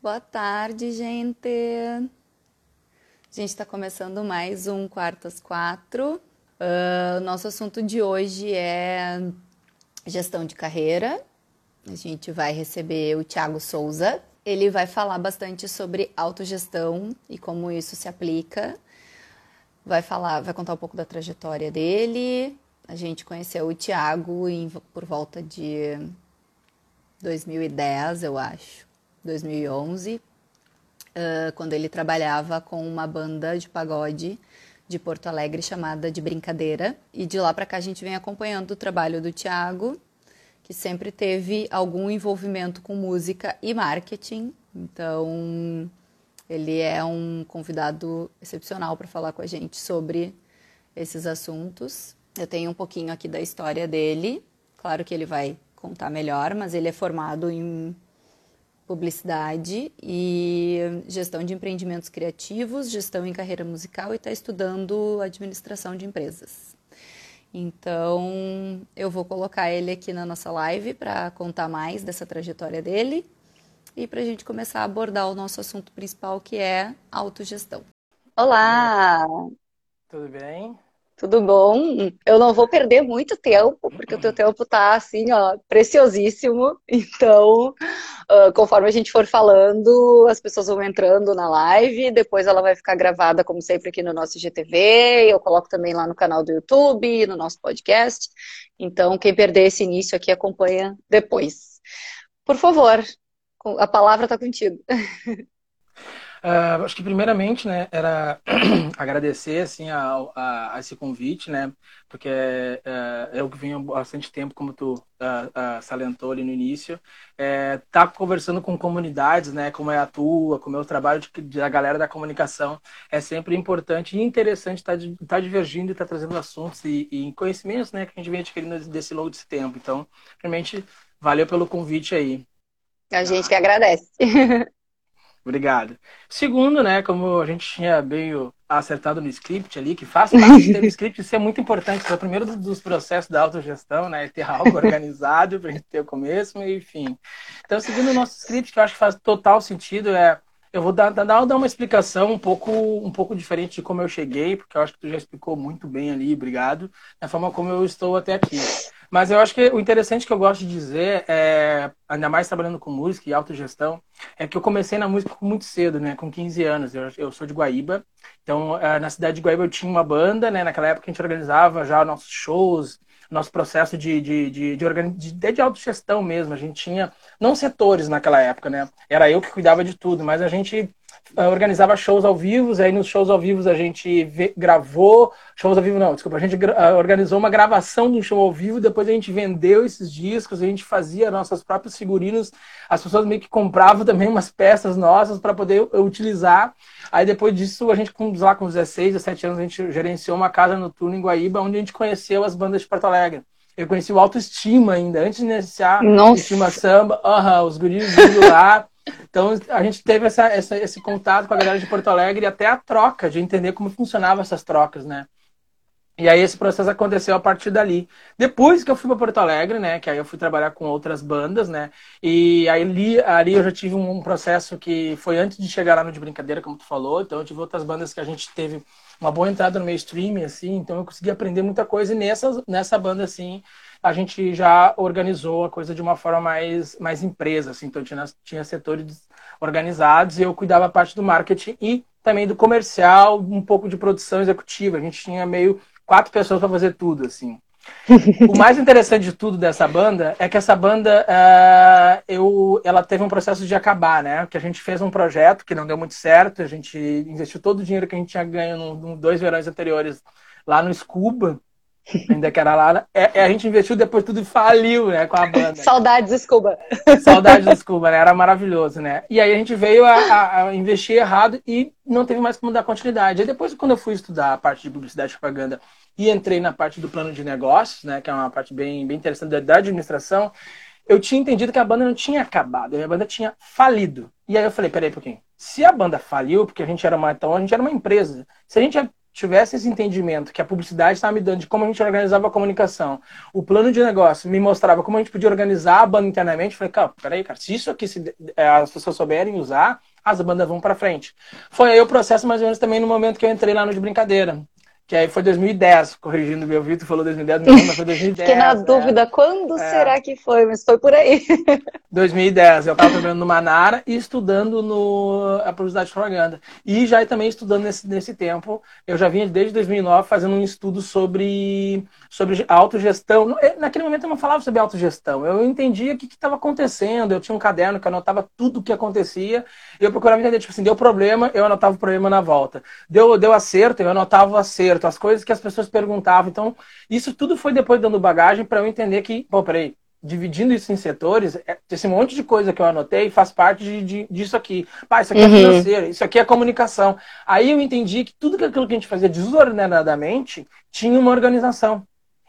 Boa tarde, gente. A gente está começando mais um Quartas Quatro. Uh, nosso assunto de hoje é gestão de carreira. A gente vai receber o Thiago Souza. Ele vai falar bastante sobre autogestão e como isso se aplica. Vai falar, vai contar um pouco da trajetória dele. A gente conheceu o Thiago em, por volta de 2010, eu acho, 2011, uh, quando ele trabalhava com uma banda de pagode de Porto Alegre chamada de Brincadeira. E de lá para cá a gente vem acompanhando o trabalho do Tiago, que sempre teve algum envolvimento com música e marketing. Então, ele é um convidado excepcional para falar com a gente sobre esses assuntos. Eu tenho um pouquinho aqui da história dele. Claro que ele vai contar melhor, mas ele é formado em publicidade e gestão de empreendimentos criativos, gestão em carreira musical e está estudando administração de empresas. Então, eu vou colocar ele aqui na nossa live para contar mais dessa trajetória dele e para a gente começar a abordar o nosso assunto principal, que é autogestão. Olá! Tudo bem? Tudo bom? Eu não vou perder muito tempo, porque o teu tempo tá assim, ó, preciosíssimo. Então, uh, conforme a gente for falando, as pessoas vão entrando na live, depois ela vai ficar gravada, como sempre, aqui no nosso GTV. Eu coloco também lá no canal do YouTube, no nosso podcast. Então, quem perder esse início aqui, acompanha depois. Por favor, a palavra está contigo. Uh, acho que primeiramente, né, era agradecer assim a, a, a, esse convite, né, porque uh, eu que venho há bastante tempo, como tu uh, salientou ali no início, é, tá conversando com comunidades, né, como é a tua, como é o trabalho de, da galera da comunicação, é sempre importante e interessante estar tá, tá divergindo e estar tá trazendo assuntos e, e, conhecimentos, né, que a gente vem adquirindo desse longo desse tempo. Então, realmente, valeu pelo convite aí. A gente que agradece. Obrigado. Segundo, né, como a gente tinha meio acertado no script ali, que faz parte um script, isso é muito importante. É o primeiro dos processos da autogestão, né, ter algo organizado para a gente ter o começo e enfim. Então, seguindo o nosso script, que eu acho que faz total sentido, é eu vou dar, dar, dar uma explicação um pouco, um pouco diferente de como eu cheguei, porque eu acho que tu já explicou muito bem ali, obrigado, da forma como eu estou até aqui. Mas eu acho que o interessante que eu gosto de dizer, é, ainda mais trabalhando com música e autogestão, é que eu comecei na música muito cedo, né? Com 15 anos. Eu, eu sou de Guaíba. Então, é, na cidade de Guaíba eu tinha uma banda, né? Naquela época a gente organizava já nossos shows, nosso processo de, de, de, de, de, de autogestão mesmo. A gente tinha, não setores naquela época, né? Era eu que cuidava de tudo, mas a gente organizava shows ao vivo, aí nos shows ao vivo a gente gravou, shows ao vivo não, desculpa, a gente uh, organizou uma gravação de um show ao vivo, depois a gente vendeu esses discos, a gente fazia nossos próprios figurinos, as pessoas meio que compravam também umas peças nossas para poder utilizar. Aí depois disso, a gente, lá com 16, 17 anos, a gente gerenciou uma casa noturna em Guaíba, onde a gente conheceu as bandas de Porto Alegre. Eu conheci o Autoestima ainda, antes de iniciar Nossa. Estima Samba, uh -huh, os guris vindo lá. Então a gente teve essa, essa, esse contato com a galera de Porto Alegre e até a troca, de entender como funcionavam essas trocas, né? E aí esse processo aconteceu a partir dali. Depois que eu fui para Porto Alegre, né, que aí eu fui trabalhar com outras bandas, né, e aí ali, ali eu já tive um processo que foi antes de chegar lá no De Brincadeira, como tu falou, então eu tive outras bandas que a gente teve uma boa entrada no mainstream, assim, então eu consegui aprender muita coisa e nessa, nessa banda, assim, a gente já organizou a coisa de uma forma mais, mais empresa, assim, então tinha, tinha setores organizados e eu cuidava a parte do marketing e também do comercial, um pouco de produção executiva, a gente tinha meio quatro pessoas para fazer tudo, assim. o mais interessante de tudo dessa banda é que essa banda uh, eu, ela teve um processo de acabar, né? Que a gente fez um projeto que não deu muito certo, a gente investiu todo o dinheiro que a gente tinha ganho nos dois verões anteriores lá no Scuba, ainda que era lá. É, é, a gente investiu depois tudo faliu, né, com a banda. Saudades Scuba. Saudades Scuba, né? Era maravilhoso, né? E aí a gente veio a, a, a, investir errado e não teve mais como dar continuidade. Aí depois, quando eu fui estudar a parte de publicidade e propaganda e entrei na parte do plano de negócios, né, que é uma parte bem, bem interessante da, da administração, eu tinha entendido que a banda não tinha acabado, a banda tinha falido. E aí eu falei, peraí um pouquinho. Se a banda faliu, porque a gente era uma, então a gente era uma empresa, se a gente tivesse esse entendimento que a publicidade estava me dando de como a gente organizava a comunicação, o plano de negócio me mostrava como a gente podia organizar a banda internamente, falei, cara, peraí, cara, se isso aqui se, é, as pessoas souberem usar, as bandas vão para frente. Foi aí o processo mais ou menos também no momento que eu entrei lá no de brincadeira que aí foi 2010, corrigindo meu Vitor, falou 2010, não, mas foi 2010. Fiquei na é. dúvida, quando é. será que foi, mas foi por aí. 2010, eu estava trabalhando no Manara e estudando no a publicidade de propaganda. E já também estudando nesse, nesse tempo, eu já vinha desde 2009 fazendo um estudo sobre, sobre autogestão. Eh, naquele momento eu não falava sobre autogestão, eu entendia o que estava acontecendo, eu tinha um caderno que anotava tudo o que acontecia, e eu procurava entender, tipo assim, deu problema, eu anotava o problema na volta. Deu, deu acerto, eu anotava o acerto acerto, as coisas que as pessoas perguntavam. Então, isso tudo foi depois dando bagagem para eu entender que, pô, peraí, dividindo isso em setores, é, esse monte de coisa que eu anotei faz parte de, de disso aqui. Pá, isso aqui é uhum. é financeiro, isso aqui é comunicação. Aí eu entendi que tudo aquilo que a gente fazia desordenadamente tinha uma organização.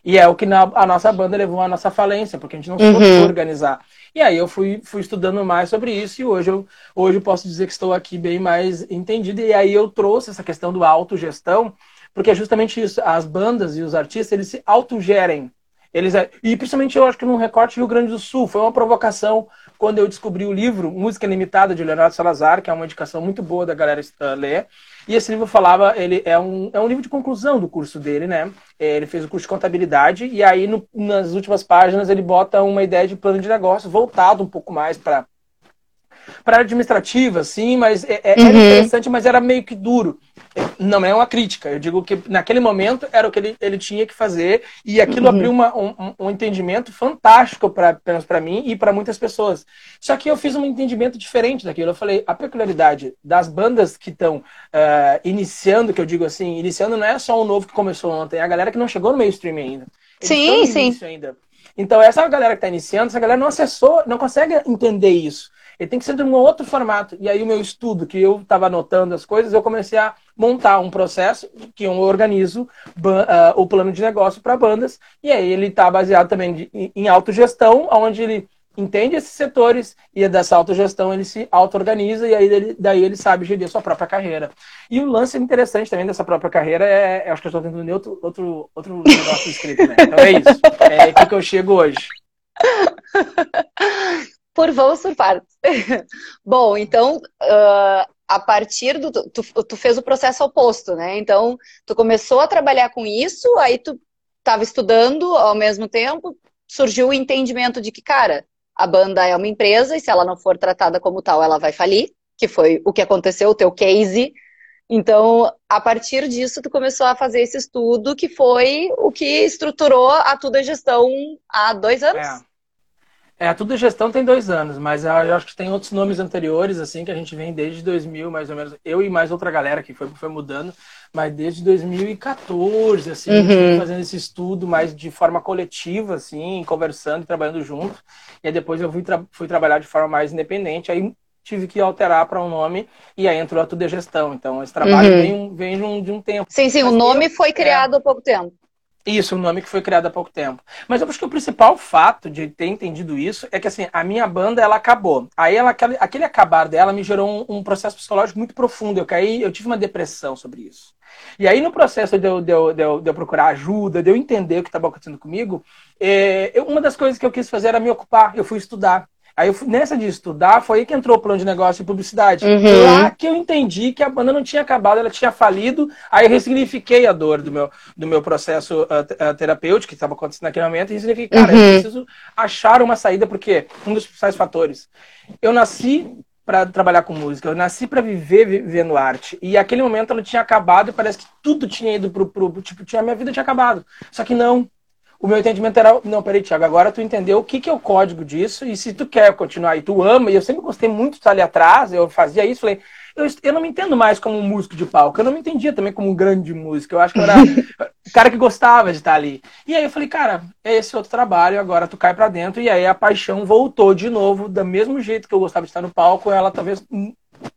E é o que na, a nossa banda levou à nossa falência, porque a gente não soube uhum. organizar. E aí eu fui, fui estudando mais sobre isso e hoje eu, hoje eu posso dizer que estou aqui bem mais entendido. E aí eu trouxe essa questão do autogestão porque é justamente isso. As bandas e os artistas, eles se autogerem. Eles, é, e principalmente eu acho que no recorte Rio Grande do Sul, foi uma provocação quando eu descobri o livro Música Limitada de Leonardo Salazar, que é uma indicação muito boa da galera ler. E esse livro falava, ele é um, é um livro de conclusão do curso dele, né? É, ele fez o curso de contabilidade e aí no, nas últimas páginas ele bota uma ideia de plano de negócio voltado um pouco mais para para administrativa, sim, mas é, é, uhum. era interessante, mas era meio que duro. Não é uma crítica, eu digo que naquele momento era o que ele, ele tinha que fazer e aquilo uhum. abriu uma, um, um, entendimento fantástico para mim e para muitas pessoas. Só que eu fiz um entendimento diferente daquilo. Eu falei, a peculiaridade das bandas que estão uh, iniciando, que eu digo assim, iniciando não é só o novo que começou ontem, é a galera que não chegou no mainstream ainda. Eles sim, sim. Ainda. Então, essa galera que está iniciando, essa galera não acessou, não consegue entender isso. Ele tem que ser de um outro formato. E aí o meu estudo, que eu estava anotando as coisas, eu comecei a montar um processo que eu organizo uh, o plano de negócio para bandas. E aí ele está baseado também de, em autogestão, onde ele entende esses setores e dessa autogestão ele se auto-organiza e aí ele, daí ele sabe gerir a sua própria carreira. E o lance interessante também dessa própria carreira é, é acho que eu estou tentando outro, outro, outro negócio escrito, né? Então é isso. É aqui que eu chego hoje. por vamos partes. Bom, então, uh, a partir do. Tu, tu, fez o processo oposto, né? Então, tu começou a trabalhar com isso, aí tu estava estudando ao mesmo tempo, surgiu o entendimento de que, cara, a banda é uma empresa e se ela não for tratada como tal, ela vai falir, que foi o que aconteceu, o teu case. Então, a partir disso, tu começou a fazer esse estudo que foi o que estruturou a tua gestão há dois anos. É. É, tudo gestão tem dois anos, mas eu acho que tem outros nomes anteriores, assim, que a gente vem desde 2000, mais ou menos. Eu e mais outra galera que foi, foi mudando, mas desde 2014, assim, uhum. fazendo esse estudo mais de forma coletiva, assim, conversando e trabalhando junto. E aí depois eu fui, tra fui trabalhar de forma mais independente, aí tive que alterar para um nome e aí entrou a Tudo Gestão. Então, esse trabalho uhum. vem, vem de, um, de um tempo. Sim, sim, mas o nome eu, foi criado é, há pouco tempo. Isso, um nome que foi criado há pouco tempo. Mas eu acho que o principal fato de ter entendido isso é que assim, a minha banda ela acabou. Aí ela, aquele, acabar dela me gerou um, um, processo psicológico muito profundo. Eu caí, eu tive uma depressão sobre isso. E aí, no processo de eu, de eu, de eu, de eu procurar ajuda, de eu entender o que estava acontecendo comigo, é, eu, uma das coisas que eu quis fazer era me ocupar. Eu fui estudar. Aí eu, nessa de estudar, foi aí que entrou o plano de negócio e publicidade. Uhum. Lá que eu entendi que a banda não tinha acabado, ela tinha falido. Aí eu ressignifiquei a dor do meu, do meu processo uh, terapêutico que estava acontecendo naquele momento. E ressignifiquei, cara, uhum. eu preciso achar uma saída, porque um dos principais fatores. Eu nasci para trabalhar com música, eu nasci para viver vivendo arte. E aquele momento ela tinha acabado e parece que tudo tinha ido pro, pro tipo, tinha, minha vida tinha acabado. Só que não, o meu entendimento era, não, peraí, Thiago, agora tu entendeu o que, que é o código disso, e se tu quer continuar e tu ama, e eu sempre gostei muito de estar ali atrás, eu fazia isso, falei, eu, eu não me entendo mais como um músico de palco, eu não me entendia também como um grande músico, eu acho que eu era o cara que gostava de estar ali. E aí eu falei, cara, é esse outro trabalho, agora tu cai para dentro, e aí a paixão voltou de novo, do mesmo jeito que eu gostava de estar no palco, ela talvez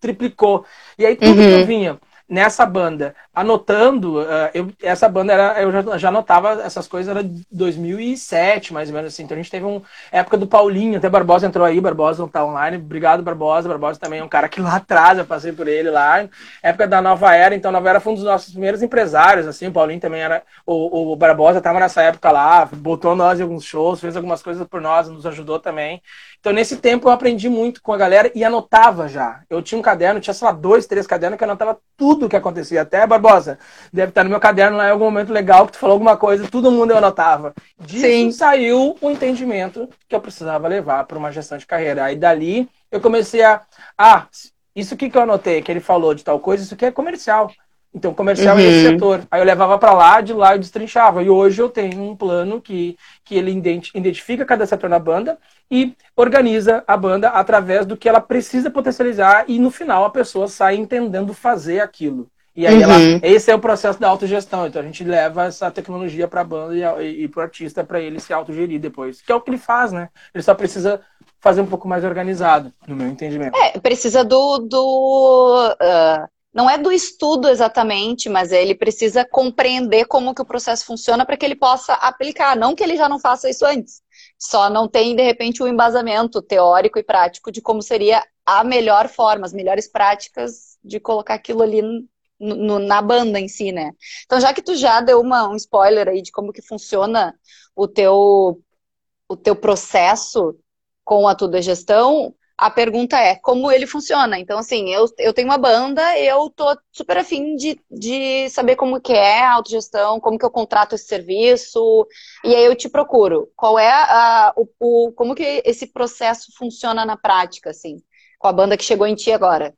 triplicou. E aí tudo uhum. que eu vinha nessa banda, anotando, uh, eu, essa banda era, eu já, já anotava essas coisas, era 2007, mais ou menos assim. Então a gente teve uma época do Paulinho, até Barbosa entrou aí, Barbosa não tá online. Obrigado, Barbosa. Barbosa também é um cara que lá atrás eu passei por ele lá. Época da Nova Era, então a Nova Era foi um dos nossos primeiros empresários, assim. O Paulinho também era. O, o Barbosa tava nessa época lá, botou nós em alguns shows, fez algumas coisas por nós, nos ajudou também. Então, nesse tempo, eu aprendi muito com a galera e anotava já. Eu tinha um caderno, tinha, sei lá, dois, três cadernos que anotava tudo o que acontecia. Até, Barbosa, deve estar no meu caderno lá em algum momento legal que tu falou alguma coisa, todo mundo eu anotava. Disso Sim. saiu o entendimento que eu precisava levar para uma gestão de carreira. Aí, dali, eu comecei a... Ah, isso aqui que eu anotei, que ele falou de tal coisa, isso aqui é comercial. Então, comercial uhum. é esse setor. Aí eu levava para lá, de lá eu destrinchava. E hoje eu tenho um plano que, que ele identifica cada setor na banda e organiza a banda através do que ela precisa potencializar e no final a pessoa sai entendendo fazer aquilo. E aí uhum. ela, esse é o processo da autogestão. Então a gente leva essa tecnologia para a banda e, e, para o artista para ele se autogerir depois. Que é o que ele faz, né? Ele só precisa fazer um pouco mais organizado, no meu entendimento. É, precisa do, do uh não é do estudo exatamente, mas ele precisa compreender como que o processo funciona para que ele possa aplicar, não que ele já não faça isso antes. Só não tem, de repente, o um embasamento teórico e prático de como seria a melhor forma, as melhores práticas de colocar aquilo ali no, no, na banda em si, né? Então, já que tu já deu uma, um spoiler aí de como que funciona o teu, o teu processo com a tua gestão, a pergunta é como ele funciona. Então, assim, eu, eu tenho uma banda, eu tô super afim de, de saber como que é a autogestão, como que eu contrato esse serviço, e aí eu te procuro. Qual é a, o, o como que esse processo funciona na prática, assim, com a banda que chegou em ti agora?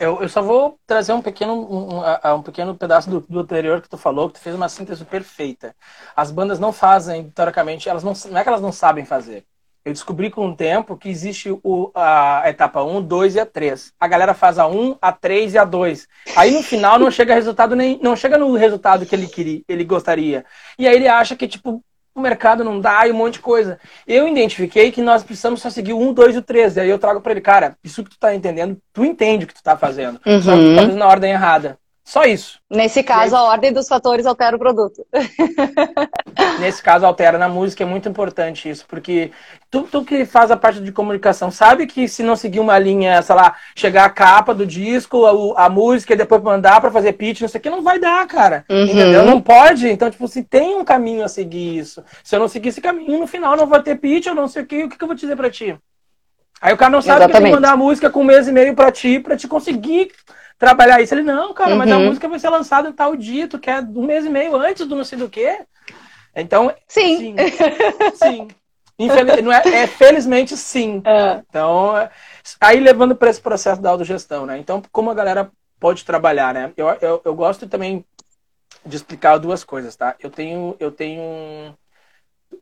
Eu, eu só vou trazer um pequeno, um, um, um pequeno pedaço do, do, anterior que tu falou, que tu fez uma síntese perfeita. As bandas não fazem, teoricamente, elas não, não é que elas não sabem fazer eu descobri com o tempo que existe o, a etapa 1, 2 e a 3. A galera faz a 1, a 3 e a 2. Aí no final não chega resultado nem não chega no resultado que ele queria, ele gostaria. E aí ele acha que tipo o mercado não dá e um monte de coisa. Eu identifiquei que nós precisamos só seguir o 1, 2 e o 3. E aí eu trago para ele, cara, isso que tu tá entendendo, tu entende o que tu tá fazendo. Uhum. Só que tu tá fazendo na ordem errada. Só isso. Nesse caso, aí... a ordem dos fatores altera o produto. Nesse caso, altera na música, é muito importante isso, porque tu, tu, que faz a parte de comunicação sabe que se não seguir uma linha, sei lá, chegar a capa do disco, a, a música e depois mandar para fazer pitch, não sei o que, não vai dar, cara. Uhum. Entendeu? Não pode. Então, tipo, se tem um caminho a seguir isso. Se eu não seguir esse caminho, no final não vai ter pitch, eu não sei o que, o que, que eu vou dizer pra ti? Aí o cara não sabe Exatamente. que tem que mandar a música com um mês e meio pra ti, pra te conseguir trabalhar isso. Ele, não, cara, uhum. mas a uhum. música vai ser lançada em tal dia, tu quer um mês e meio antes do não sei do quê. Então, sim. Sim. sim. Infeliz, não é, é felizmente sim. É. Então, aí levando para esse processo da autogestão, né? Então, como a galera pode trabalhar, né? Eu, eu, eu gosto também de explicar duas coisas, tá? Eu tenho, eu tenho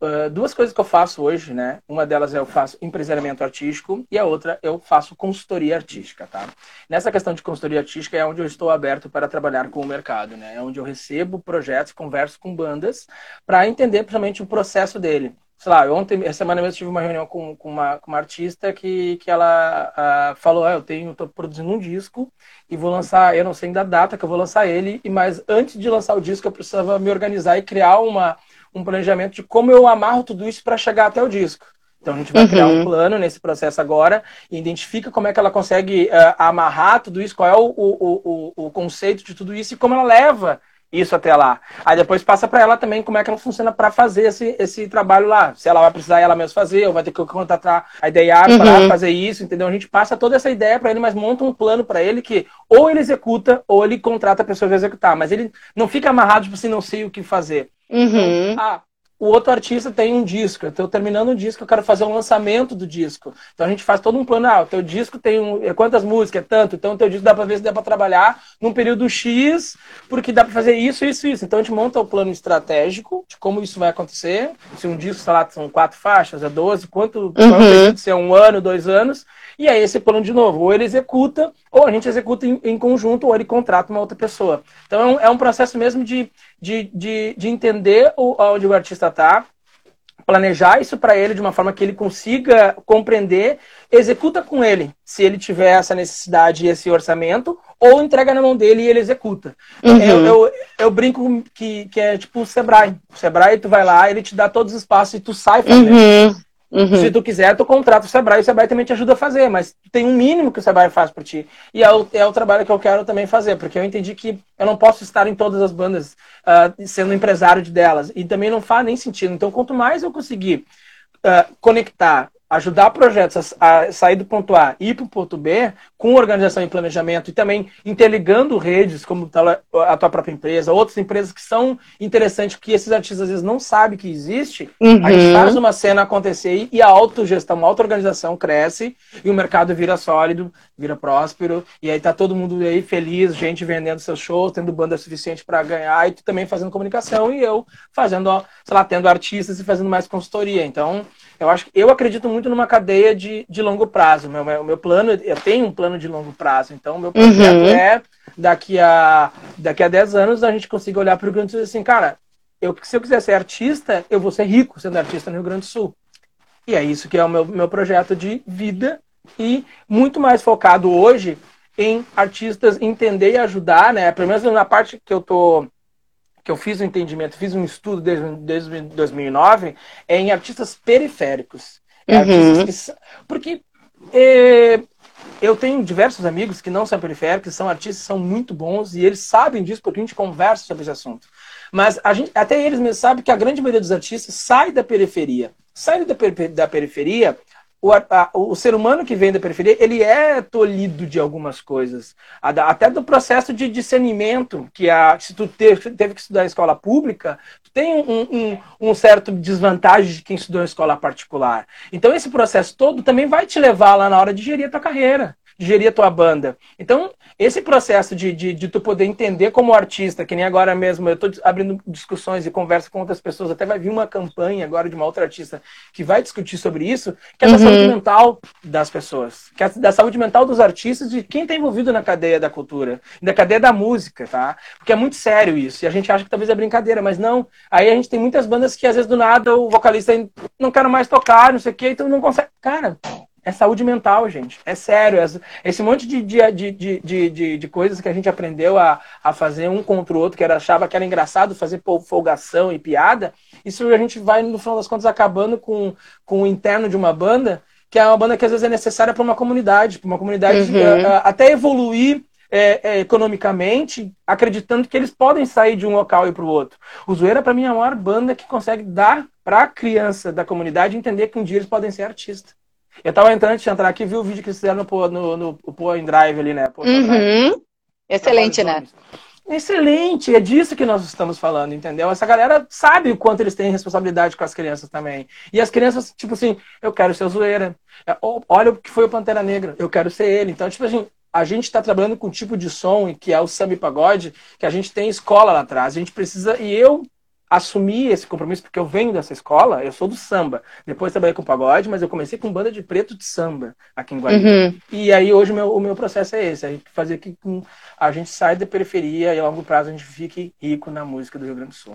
uh, duas coisas que eu faço hoje, né? Uma delas é eu faço empresariamento artístico e a outra eu faço consultoria artística, tá? Nessa questão de consultoria artística é onde eu estou aberto para trabalhar com o mercado, né? É onde eu recebo projetos, converso com bandas para entender principalmente o processo dele sei lá, ontem, essa semana mesmo tive uma reunião com, com, uma, com uma artista que, que ela uh, falou, ah, eu tenho, tô produzindo um disco e vou lançar, eu não sei ainda a data que eu vou lançar ele, mas antes de lançar o disco eu precisava me organizar e criar uma, um planejamento de como eu amarro tudo isso para chegar até o disco. Então a gente vai uhum. criar um uhum. plano nesse processo agora e identifica como é que ela consegue uh, amarrar tudo isso, qual é o, o, o, o conceito de tudo isso e como ela leva isso até lá. Aí depois passa para ela também como é que ela funciona para fazer esse, esse trabalho lá. Se ela vai precisar ela mesma fazer, ou vai ter que contratar a ideia uhum. para fazer isso, entendeu? A gente passa toda essa ideia para ele, mas monta um plano para ele que ou ele executa ou ele contrata a pessoa para executar. Mas ele não fica amarrado, tipo assim, não sei o que fazer. Uhum. Então, ah, o outro artista tem um disco. Eu estou terminando um disco, eu quero fazer um lançamento do disco. Então a gente faz todo um plano. Ah, o teu disco tem um, é quantas músicas? É tanto. Então o teu disco dá para ver se dá para trabalhar num período X, porque dá para fazer isso, isso, isso. Então a gente monta o plano estratégico de como isso vai acontecer. Se um disco, sei lá, são quatro faixas, é 12, quanto uhum. pode ser um ano, dois anos. E aí esse plano de novo, ou ele executa, ou a gente executa em, em conjunto, ou ele contrata uma outra pessoa. Então é um, é um processo mesmo de, de, de, de entender o, onde o artista está, planejar isso para ele de uma forma que ele consiga compreender, executa com ele, se ele tiver essa necessidade e esse orçamento, ou entrega na mão dele e ele executa. Uhum. Eu, eu, eu, brinco que, que é tipo o Sebrae. O Sebrae, tu vai lá, ele te dá todos os espaços e tu sai fazendo. Uhum. Uhum. Se tu quiser, tu contrata o Sebrae, o Sebrae também te ajuda a fazer, mas tem um mínimo que o Sebrae faz por ti. E é o, é o trabalho que eu quero também fazer, porque eu entendi que eu não posso estar em todas as bandas uh, sendo empresário de delas. E também não faz nem sentido. Então, quanto mais eu conseguir uh, conectar ajudar projetos a, sair do ponto A e ir para o ponto B, com organização e planejamento, e também interligando redes, como a tua própria empresa, outras empresas que são interessantes, que esses artistas às vezes não sabem que existe, uhum. a gente uhum. faz uma cena acontecer e a autogestão, a auto-organização cresce e o mercado vira sólido, vira próspero, e aí tá todo mundo aí feliz, gente vendendo seus shows, tendo banda suficiente para ganhar, e tu também fazendo comunicação, e eu fazendo, sei lá, tendo artistas e fazendo mais consultoria. Então, eu acho eu acredito muito numa cadeia de, de longo prazo. Meu, meu, meu plano, eu tenho um plano de longo prazo. Então, meu projeto uhum. é daqui a daqui a 10 anos a gente consiga olhar para o Rio Grande do Sul e dizer assim, cara, eu, se eu quiser ser artista, eu vou ser rico sendo artista no Rio Grande do Sul. E é isso que é o meu, meu projeto de vida e muito mais focado hoje em artistas entender e ajudar, né? Pelo menos na parte que eu tô que eu fiz um entendimento, fiz um estudo desde, desde 2009, é em artistas periféricos. Uhum. artistas que, porque é, eu tenho diversos amigos que não são periféricos, são artistas, são muito bons, e eles sabem disso porque a gente conversa sobre esse assunto. Mas gente, até eles mesmos sabem que a grande maioria dos artistas sai da periferia. Sai da periferia o, a, o ser humano que vem da periferia, ele é tolhido de algumas coisas. Até do processo de discernimento, que a, se tu teve, teve que estudar em escola pública, tu tem um, um, um, certo desvantagem de quem estudou em escola particular. Então esse processo todo também vai te levar lá na hora de gerir a tua carreira gerir a tua banda. Então, esse processo de, de, de, tu poder entender como artista, que nem agora mesmo, eu estou abrindo discussões e conversa com outras pessoas, até vai vir uma campanha agora de uma outra artista que vai discutir sobre isso, que é da uhum. saúde mental das pessoas, que é da saúde mental dos artistas, de quem está envolvido na cadeia da cultura, na cadeia da música, tá? Porque é muito sério isso, e a gente acha que talvez é brincadeira, mas não. Aí a gente tem muitas bandas que às vezes do nada o vocalista não quer mais tocar, não sei o quê, então não consegue. Cara, é saúde mental, gente. É sério. Esse monte de, de, de, de, de, de coisas que a gente aprendeu a, a fazer um contra o outro, que era, achava que era engraçado fazer folgação e piada, isso a gente vai, no final das contas, acabando com, com o interno de uma banda, que é uma banda que às vezes é necessária para uma comunidade, para uma comunidade uhum. uh, até evoluir é, é, economicamente, acreditando que eles podem sair de um local e para o outro. O Zoeira, para mim, é a maior banda que consegue dar para a criança da comunidade entender que um dia eles podem ser artistas. Eu tava entrando de entrar aqui, vi o vídeo que eles fizeram no, no, no, no Drive ali, né? Uhum. Excelente, né? Excelente, é disso que nós estamos falando, entendeu? Essa galera sabe o quanto eles têm responsabilidade com as crianças também. E as crianças, tipo assim, eu quero ser zoeira. É, olha o que foi o Pantera Negra, eu quero ser ele. Então, tipo assim, a gente está trabalhando com um tipo de som que é o samba pagode, que a gente tem escola lá atrás. A gente precisa, e eu assumi esse compromisso porque eu venho dessa escola, eu sou do samba. Depois trabalhei com pagode, mas eu comecei com banda de preto de samba aqui em Guarani. Uhum. E aí hoje o meu, o meu processo é esse, é fazer que a gente saia da periferia e a longo prazo a gente fique rico na música do Rio Grande do Sul.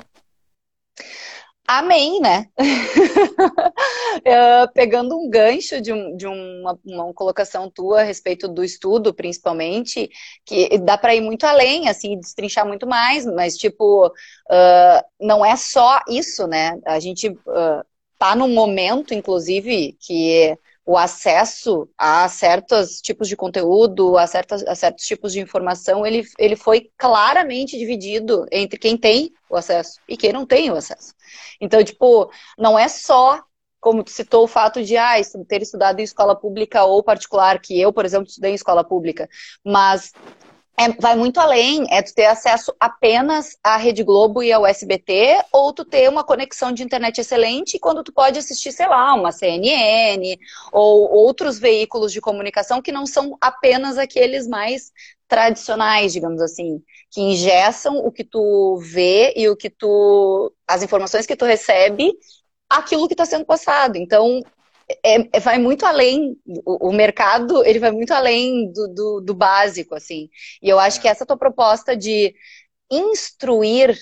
Amém, né? pegando um gancho de, um, de uma, uma, colocação tua a respeito do estudo, principalmente, que dá para ir muito além, assim, destrinchar muito mais, mas, tipo, uh, não é só isso, né? A gente uh, tá num momento, inclusive, que o acesso a certos tipos de conteúdo, a, certas, a certos tipos de informação, ele, ele foi claramente dividido entre quem tem o acesso e quem não tem o acesso. Então, tipo, não é só, como tu citou, o fato de ah, ter estudado em escola pública ou particular, que eu, por exemplo, estudei em escola pública, mas é, vai muito além, é tu ter acesso apenas à Rede Globo e ao SBT, ou tu ter uma conexão de internet excelente quando tu pode assistir, sei lá, uma CNN ou outros veículos de comunicação que não são apenas aqueles mais tradicionais, digamos assim, que ingessam o que tu vê e o que tu. as informações que tu recebe, aquilo que está sendo passado. Então, é, é, vai muito além, o, o, mercado ele vai muito além do, do, do, básico, assim. E eu acho que essa tua proposta de instruir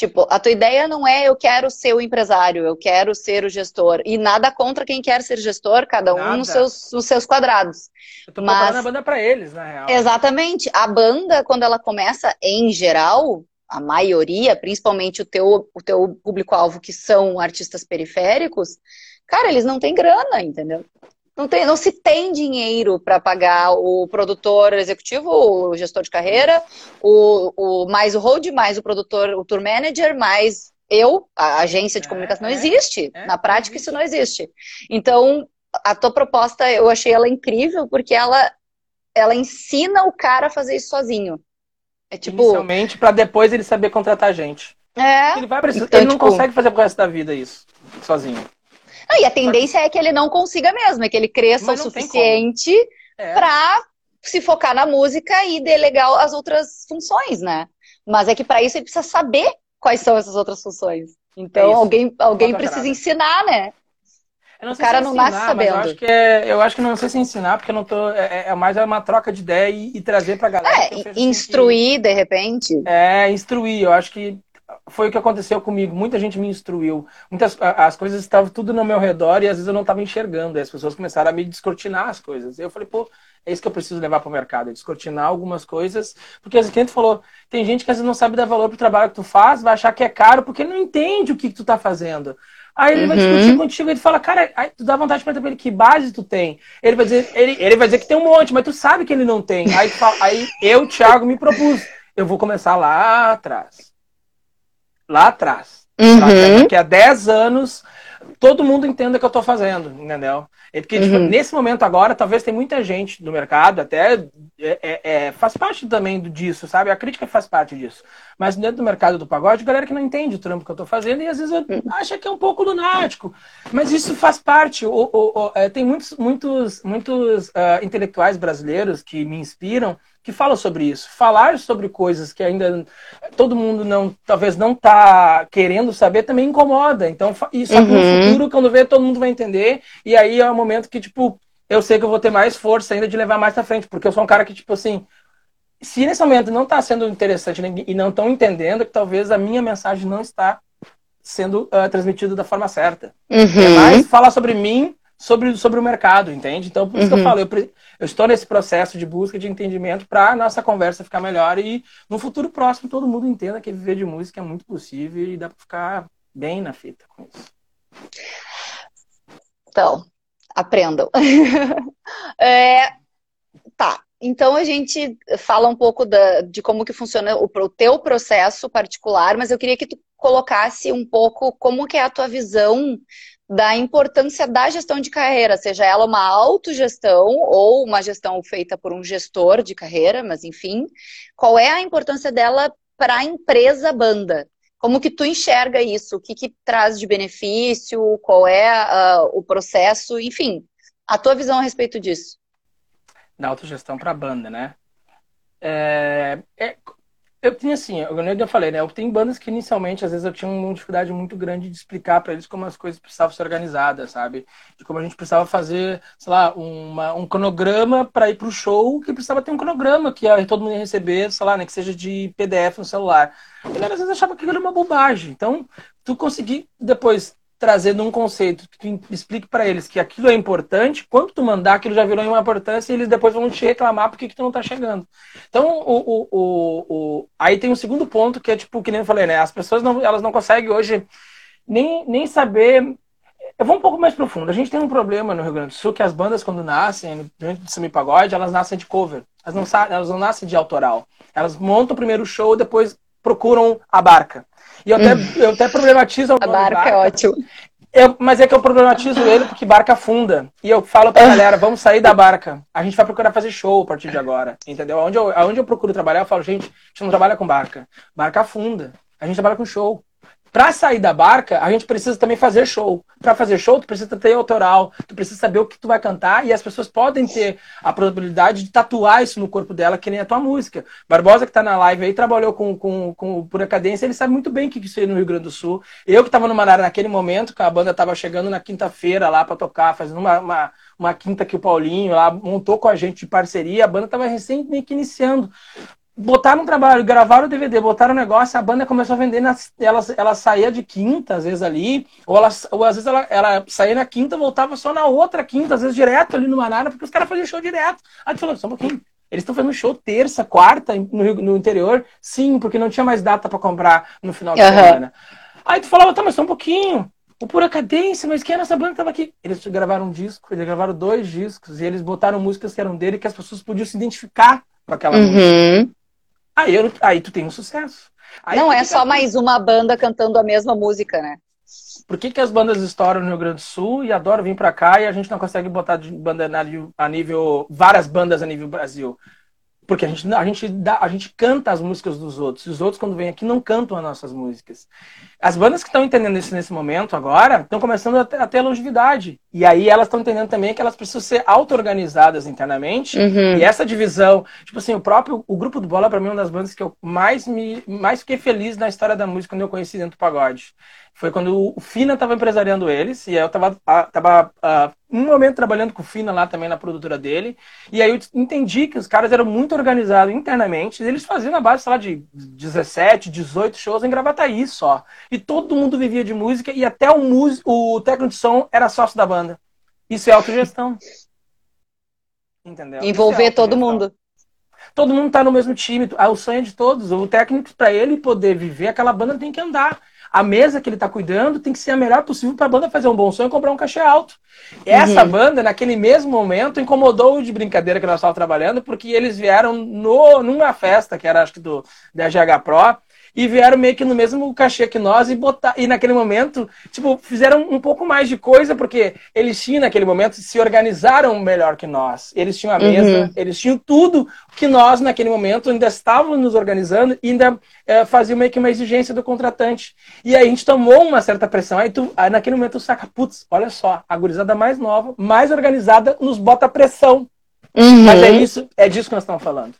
Tipo, a tua ideia não é eu quero ser o empresário, eu quero ser o gestor. E nada contra quem quer ser gestor, cada um nada. nos seus, nos seus quadrados. Eu tô Mas, a banda para eles, na real. Exatamente. A banda, quando ela começa, em geral, a maioria, principalmente o teu, o teu público-alvo, que são artistas periféricos, cara, eles não têm grana, entendeu? Não, tem, não se tem dinheiro para pagar o produtor executivo, o gestor de carreira, o, o, mais o hold, mais o produtor, o tour manager, mais eu, a agência de é, comunicação. Não é, existe. É, Na prática, isso não existe. Então, a tua proposta, eu achei ela incrível, porque ela, ela ensina o cara a fazer isso sozinho. É tipo. Inicialmente, para depois ele saber contratar gente. É. Ele vai precisar. Então, ele não tipo... consegue fazer pro resto da vida isso, sozinho. Não, e a tendência é que ele não consiga mesmo, é que ele cresça o suficiente é. para se focar na música e delegar as outras funções, né? Mas é que para isso ele precisa saber quais são essas outras funções. Então, é alguém, alguém precisa ensinar, né? o cara não ensinar, nasce sabendo. Eu acho, que é, eu acho que não sei se ensinar, porque eu não tô. É, é, é mais uma troca de ideia e, e trazer pra galera. É, instruir, de repente. É, instruir. Eu acho que foi o que aconteceu comigo. Muita gente me instruiu. Muitas as coisas estavam tudo no meu redor e às vezes eu não estava enxergando. E as pessoas começaram a me descortinar as coisas. E eu falei, pô, é isso que eu preciso levar para o mercado, é descortinar algumas coisas. Porque as cliente falou, tem gente que às vezes não sabe dar valor pro trabalho que tu faz, vai achar que é caro porque ele não entende o que, que tu está fazendo. Aí ele uhum. vai discutir contigo e ele fala, cara, aí tu dá vontade de perguntar pra ele que base tu tem. Ele vai dizer, ele, ele vai dizer que tem um monte, mas tu sabe que ele não tem. Aí, fala, aí eu, Thiago, me propus. Eu vou começar lá atrás lá atrás. Uhum. Daqui a 10 anos, todo mundo entenda o que eu estou fazendo, entendeu? É porque, tipo, uhum. nesse momento agora, talvez tem muita gente do mercado, até é, é, é, faz parte também disso, sabe? A crítica faz parte disso. Mas dentro do mercado do pagode, galera que não entende o trampo que eu estou fazendo e às vezes uhum. acha que é um pouco lunático. Mas isso faz parte. O, o, o, é, tem muitos, muitos, muitos uh, intelectuais brasileiros que me inspiram que falam sobre isso. Falar sobre coisas que ainda todo mundo não, talvez não está querendo saber também incomoda. Então, isso uhum. no futuro, quando vê, todo mundo vai entender. E aí é o momento que, tipo, eu sei que eu vou ter mais força ainda de levar mais pra frente, porque eu sou um cara que, tipo assim, se nesse momento não está sendo interessante e não estão entendendo, que talvez a minha mensagem não está sendo uh, transmitida da forma certa. Uhum. É mais falar sobre mim sobre, sobre o mercado, entende? Então, por isso uhum. que eu uhum. falo, eu, eu, estou nesse processo de busca de entendimento para a nossa conversa ficar melhor e no futuro próximo todo mundo entenda que viver de música é muito possível e dá para ficar bem na fita com isso. Então, aprendam. é, tá. Então a gente fala um pouco da, de como que funciona o, o teu processo particular, mas eu queria que tu colocasse um pouco como que é a tua visão da importância da gestão de carreira, seja ela uma autogestão ou uma gestão feita por um gestor de carreira, mas enfim, qual é a importância dela para a empresa banda? Como que tu enxerga isso? O que, que traz de benefício? Qual é uh, o processo? Enfim, a tua visão a respeito disso? Da autogestão para a banda, né? É, é, eu tinha assim, eu, eu falei, né? Eu tenho bandas que inicialmente, às vezes, eu tinha uma dificuldade muito grande de explicar para eles como as coisas precisavam ser organizadas, sabe? De como a gente precisava fazer, sei lá, uma, um cronograma para ir para o show, que precisava ter um cronograma que todo mundo ia receber, sei lá, né? Que seja de PDF no celular. E às vezes achava que era uma bobagem. Então, tu conseguir depois trazendo um conceito que tu explique para eles que aquilo é importante, quando tu mandar, aquilo já virou uma importância e eles depois vão te reclamar porque que tu não tá chegando. Então, o, o, o, o, aí tem um segundo ponto que é tipo, que nem eu falei, né? As pessoas não, elas não conseguem hoje nem, nem saber. Eu vou um pouco mais profundo. A gente tem um problema no Rio Grande do Sul que as bandas, quando nascem, dentro do semi-pagode, elas nascem de cover. Elas não, elas não nascem de autoral. Elas montam o primeiro show, depois procuram a barca. E eu até, eu até problematizo o A barca, barca é ótimo. Eu, mas é que eu problematizo ele porque barca afunda. E eu falo pra galera, vamos sair da barca. A gente vai procurar fazer show a partir de agora. Entendeu? Onde eu, onde eu procuro trabalhar, eu falo, gente, a gente não trabalha com barca. Barca afunda. A gente trabalha com show. Para sair da barca, a gente precisa também fazer show. Para fazer show, tu precisa ter autoral, tu precisa saber o que tu vai cantar e as pessoas podem ter a probabilidade de tatuar isso no corpo dela, que nem a tua música. Barbosa, que tá na live aí, trabalhou com, com, com Pura Cadência, ele sabe muito bem o que isso aí no Rio Grande do Sul. Eu que tava no Manara naquele momento, que a banda tava chegando na quinta-feira lá para tocar, fazendo uma, uma, uma, quinta que o Paulinho lá montou com a gente de parceria, a banda tava recém que iniciando botaram um trabalho, gravaram o DVD, botaram o negócio, a banda começou a vender, nas, ela, ela saía de quinta, às vezes ali, ou, ela, ou às vezes ela, ela saía na quinta, voltava só na outra quinta, às vezes direto ali no Manara, porque os caras faziam show direto. Aí tu falou, só um pouquinho, eles estão fazendo show terça, quarta no, no interior? Sim, porque não tinha mais data para comprar no final de uhum. semana. Aí tu falava, tá, mas só um pouquinho. O Pura Cadência, mas quem é nossa banda que tava aqui? Eles gravaram um disco, eles gravaram dois discos, e eles botaram músicas que eram dele que as pessoas podiam se identificar com aquela uhum. música. Aí, eu, aí tu tem um sucesso. Aí não é só mais uma banda cantando a mesma música, né? Por que, que as bandas estouram no Rio Grande do Sul e adoram vir para cá e a gente não consegue botar banda a nível, várias bandas a nível Brasil? Porque a gente, a, gente dá, a gente canta as músicas dos outros. E os outros, quando vêm aqui, não cantam as nossas músicas. As bandas que estão entendendo isso nesse momento agora estão começando a ter, a ter longevidade. E aí elas estão entendendo também que elas precisam ser auto-organizadas internamente. Uhum. E essa divisão, tipo assim, o próprio o grupo do Bola, para mim, é uma das bandas que eu mais, me, mais fiquei feliz na história da música quando eu conheci dentro do pagode. Foi quando o Fina estava empresariando eles, e eu estava tava, uh, um momento trabalhando com o Fina lá também na produtora dele, e aí eu entendi que os caras eram muito organizados internamente, eles faziam na base, sei lá, de 17, 18 shows em Gravataí só. E todo mundo vivia de música, e até o, músico, o técnico de som era sócio da banda. Isso é autogestão. Entendeu? Envolver é todo mundo. Todo mundo está no mesmo time, ah, o sonho é de todos. O técnico, para ele poder viver, aquela banda tem que andar a mesa que ele está cuidando tem que ser a melhor possível para a banda fazer um bom som e comprar um cachê alto. Essa uhum. banda, naquele mesmo momento, incomodou o de brincadeira que nós estávamos trabalhando, porque eles vieram no, numa festa, que era acho que do da GH Pro, e vieram meio que no mesmo cachê que nós e botar e naquele momento, tipo, fizeram um pouco mais de coisa porque eles tinham naquele momento se organizaram melhor que nós. Eles tinham a mesa, uhum. eles tinham tudo que nós naquele momento ainda estávamos nos organizando e ainda é, faziam meio que uma exigência do contratante. E aí a gente tomou uma certa pressão. Aí tu, aí naquele momento tu saca, putz, olha só, a gurizada mais nova, mais organizada, nos bota pressão. Uhum. Mas é isso, é disso que nós estamos falando.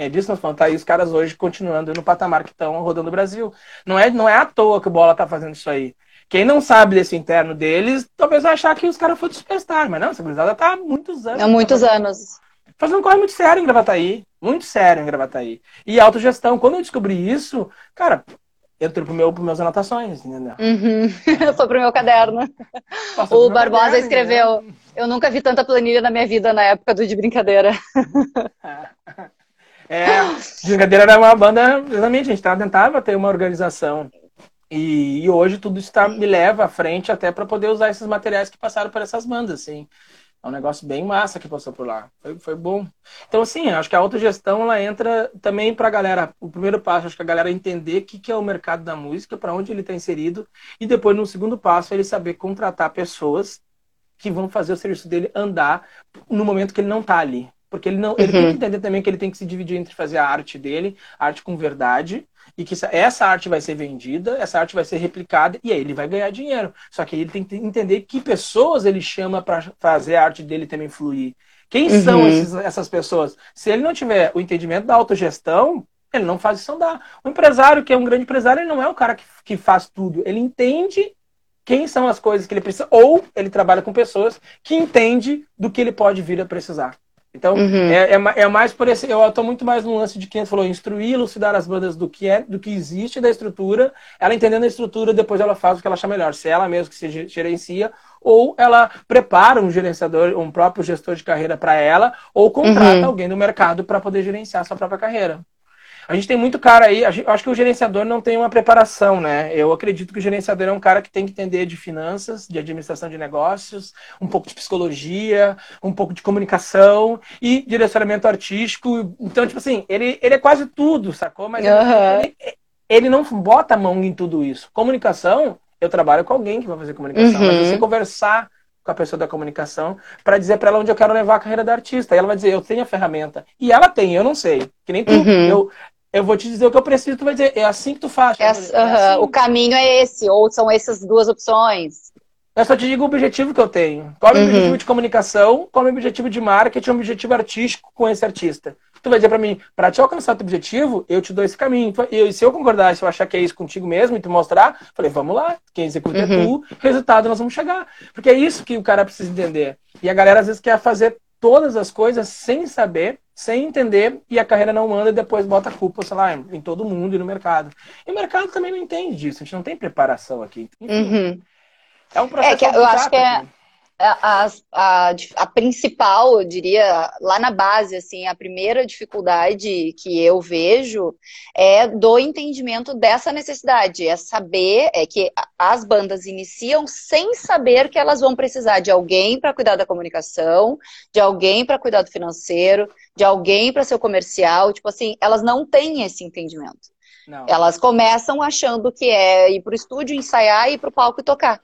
É disso que nós falamos. Tá aí os caras hoje continuando no patamar que estão rodando o Brasil. Não é, não é à toa que o Bola tá fazendo isso aí. Quem não sabe desse interno deles, talvez vai achar que os caras foram superstar. Mas não, essa gurizada tá há muitos anos. Há muitos anos. Fazendo um corre muito sério em Gravataí. Muito sério em Gravataí. E autogestão. Quando eu descobri isso, cara, entrou pro meu, pro meus anotações, entendeu? Uhum. Foi pro meu caderno. O Barbosa caderno, escreveu: né? Eu nunca vi tanta planilha na minha vida na época do de brincadeira. É, Brincadeira era uma banda, exatamente, a gente tentava ter uma organização. E, e hoje tudo isso tá, me leva à frente até para poder usar esses materiais que passaram por essas bandas, assim. É um negócio bem massa que passou por lá. Foi, foi bom. Então, assim, acho que a autogestão ela entra também para a galera. O primeiro passo, acho que a galera entender o que, que é o mercado da música, para onde ele está inserido. E depois, no segundo passo, ele saber contratar pessoas que vão fazer o serviço dele andar no momento que ele não está ali. Porque ele não, ele uhum. tem que entender também que ele tem que se dividir entre fazer a arte dele, arte com verdade, e que essa arte vai ser vendida, essa arte vai ser replicada e aí ele vai ganhar dinheiro. Só que ele tem que entender que pessoas ele chama para fazer a arte dele também fluir. Quem uhum. são esses, essas pessoas? Se ele não tiver o entendimento da autogestão, ele não faz isso andar. O empresário, que é um grande empresário, ele não é o cara que, que faz tudo. Ele entende quem são as coisas que ele precisa, ou ele trabalha com pessoas que entende do que ele pode vir a precisar. Então, uhum. é, é, é, mais por esse. Eu estou muito mais no lance de quem falou, instruir, elucidar as bandas do que é, do que existe da estrutura. Ela entendendo a estrutura, depois ela faz o que ela acha melhor. Se ela mesma que se gerencia, ou ela prepara um gerenciador, um próprio gestor de carreira para ela, ou contrata uhum. alguém do mercado para poder gerenciar a sua própria carreira. A gente tem muito cara aí, acho que o gerenciador não tem uma preparação, né? Eu acredito que o gerenciador é um cara que tem que entender de finanças, de administração de negócios, um pouco de psicologia, um pouco de comunicação e direcionamento artístico. Então, tipo assim, ele, ele é quase tudo, sacou? Mas uhum. ele, ele não bota a mão em tudo isso. Comunicação, eu trabalho com alguém que vai fazer comunicação, uhum. mas você conversar com a pessoa da comunicação para dizer para ela onde eu quero levar a carreira da artista. E ela vai dizer, eu tenho a ferramenta. E ela tem, eu não sei. Que nem tu. Uhum. Eu, eu vou te dizer o que eu preciso, tu vai dizer, é assim que tu faz. É, é assim. O caminho é esse, ou são essas duas opções. Eu só te digo o objetivo que eu tenho. Qual é o uhum. objetivo de comunicação, qual é o objetivo de marketing, o objetivo artístico com esse artista. Tu vai dizer para mim, para te alcançar o teu objetivo, eu te dou esse caminho. E se eu concordar, se eu achar que é isso contigo mesmo e te mostrar, falei, vamos lá, quem executa é uhum. é tu, resultado nós vamos chegar. Porque é isso que o cara precisa entender. E a galera às vezes quer fazer todas as coisas sem saber, sem entender, e a carreira não anda e depois bota a culpa, sei lá, em todo mundo e no mercado. E o mercado também não entende disso, a gente não tem preparação aqui. Enfim, Uhum. É um processo É que eu acho que é- aqui. A, a, a, principal, eu diria, lá na base, assim, a primeira dificuldade que eu vejo é do entendimento dessa necessidade. É saber, é que as bandas iniciam sem saber que elas vão precisar de alguém para cuidar da comunicação, de alguém para cuidar do financeiro, de alguém para ser o comercial. Tipo assim, elas não têm esse entendimento. Não, Elas começam achando que é ir pro estúdio, ensaiar, ir pro palco e tocar.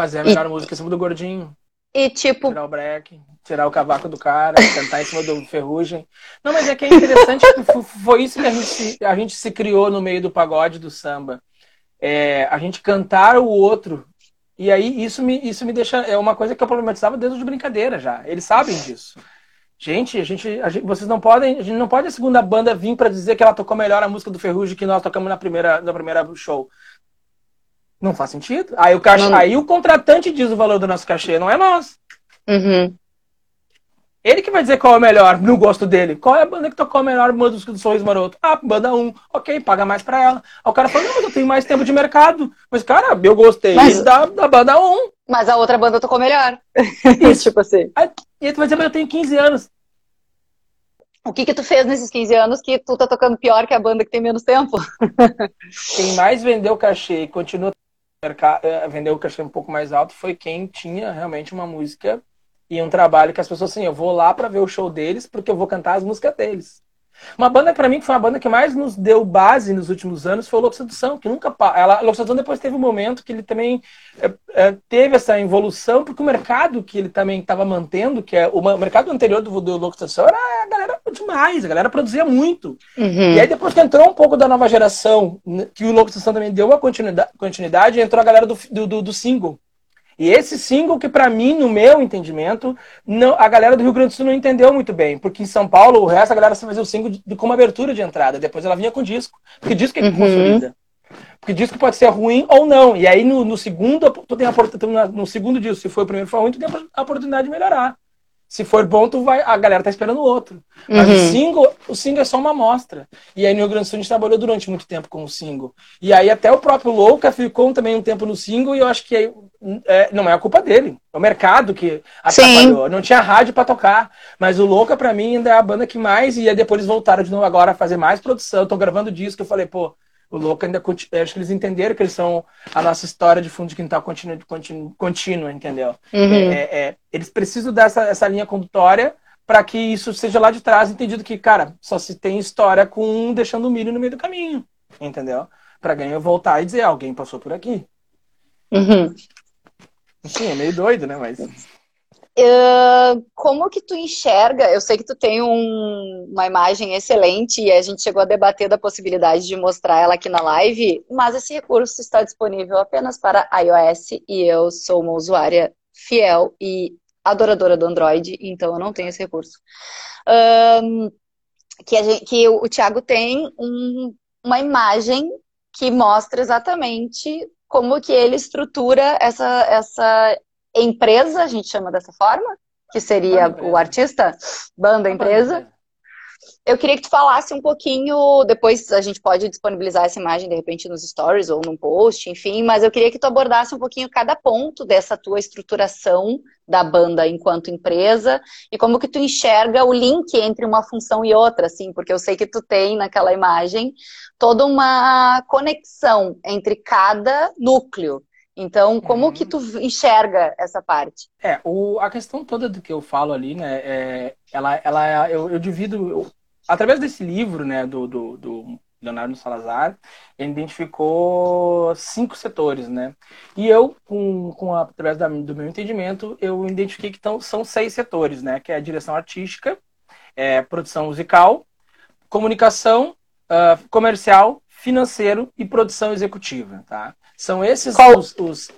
Fazer a melhor música em cima do gordinho. E tipo, tirar o break, tirar o cavaco do cara, cantar em cima do ferrugem. Não, mas é que é interessante que fo- foi isso que a gente, se- a gente se criou no meio do pagode do samba. É, a gente cantar o outro. E aí isso me, isso me deixa. É uma coisa que eu problematizava desde de brincadeira já. Eles sabem disso. Gente, a gente, a gente- vocês não podem, a gente não pode a segunda banda vir para dizer que ela tocou melhor a música do Ferrugem que nós tocamos na primeira, na primeira show. Não faz sentido. Aí o, cachê, Não. aí o contratante diz o valor do nosso cachê, não é nós. uhum, Ele que vai dizer qual é o melhor no gosto dele. Qual é a banda que tocou a melhor música do Sorriso Maroto? Ah, banda 1. Ok, paga mais pra ela. Aí o cara fala, não, mas eu tenho mais tempo de mercado. Mas, cara, eu gostei Mas- da, da banda 1. mas a outra banda tocou melhor. Isso. tipo assim. Aí, e aí tu vai dizer, mas eu tenho 15 anos. O que que tu fez nesses 15 anos que tu tá tocando pior que a banda que tem menos tempo? Quem mais vendeu cachê e continua mercado, vendeu o cachê um pouco mais alto foi quem tinha realmente uma música e um trabalho que as pessoas assim, eu vou lá pra ver o show deles porque eu vou cantar as músicas deles. Uma banda pra mim que foi uma banda que mais nos deu base nos últimos anos foi o Louco Sedução, que nunca ela Louco Sedução depois teve um momento que ele também é, é, teve essa evolução porque o mercado que ele também estava mantendo, que é o mercado anterior do, do Louco Sedução era a galera demais, a galera produzia muito. Uhum. E aí depois que entrou um pouco da nova geração, né, que o Louco Sedução também deu uma continuidade, continuidade entrou a galera do, do, do- single. E esse single que pra mim, no meu entendimento, não, a galera do Rio Grande do Sul não entendeu muito bem, porque em São Paulo o resto a galera só fazia o single de, como abertura de entrada, depois ela vinha com disco, porque disco é que Uhum. consolida. Porque disco pode ser ruim ou não. E aí no, no segundo, tu tem a, no segundo disco, se for o primeiro for ruim, tu tem a oportunidade de melhorar. Se for bom, tu vai, a galera tá esperando o outro. Mas o Uhum. single, o single é só uma amostra. E aí no Rio Grande do Sul a gente trabalhou durante muito tempo com o single. E aí até o próprio Louca ficou também um tempo no single e eu acho que aí, é, não é a culpa dele. É o mercado que atrapalhou. Não tinha rádio pra tocar. Mas o Louca pra mim ainda é a banda que mais e aí depois eles voltaram de novo agora a fazer mais produção. Tô gravando disco, eu falei, pô, o Louca ainda acho que eles entenderam que eles são a nossa história de fundo de quintal contínua, contínua, contínua entendeu? Uhum. É, é, é, eles precisam dessa essa linha condutória para que isso seja lá de trás entendido que, cara, só se tem história com um deixando o milho no meio do caminho, entendeu? Para ganhar voltar e dizer, alguém passou por aqui. Uhum. Enfim, é meio doido, né? Mas Como que tu enxerga? Eu sei que tu tem um- uma imagem excelente e a gente chegou a debater da possibilidade de mostrar ela aqui na live, mas esse recurso está disponível apenas para iOS e eu sou uma usuária fiel e adoradora do Android, então eu não tenho esse recurso. Um, que, gente- que o, o Thiago tem um- uma imagem que mostra exatamente como que ele estrutura essa, essa empresa, a gente chama dessa forma, que seria Banda o artista, banda empresa. Eu queria que tu falasse um pouquinho, depois a gente pode disponibilizar essa imagem de repente nos stories ou num post, enfim, mas eu queria que tu abordasse um pouquinho cada ponto dessa tua estruturação da banda enquanto empresa e como que tu enxerga o link entre uma função e outra, assim, porque eu sei que tu tem naquela imagem toda uma conexão entre cada núcleo. Então, como Uhum. que tu enxerga essa parte? É, o, a questão toda do que eu falo ali, né, é, ela, ela, eu, eu divido, eu- através desse livro, né, do, do, do Leonardo Salazar, ele identificou cinco setores, né, e eu, com, com a, através da, do meu entendimento, eu identifiquei que tão, são seis setores, né, que é a direção artística, é, produção musical, comunicação, ah, comercial, financeiro e produção executiva, tá? São esses Qual- os- os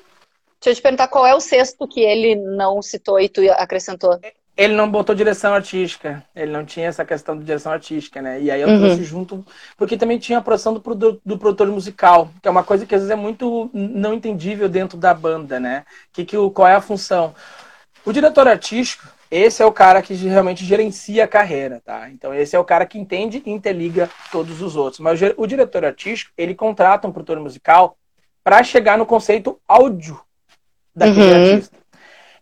Deixa eu te perguntar qual é o sexto que ele não citou e tu acrescentou. Ele não botou direção artística. Ele não tinha essa questão de direção artística, né? E aí eu Uhum. trouxe junto, porque também tinha a produção do, produ- do produtor musical, que é uma coisa que às vezes é muito não entendível dentro da banda, né? Que, que o, qual é a função? O diretor artístico, esse é o cara que realmente gerencia a carreira, tá? Então esse é o cara que entende e interliga todos os outros. Mas o diretor artístico, ele contrata um produtor musical para chegar no conceito áudio daquele uhum. artista.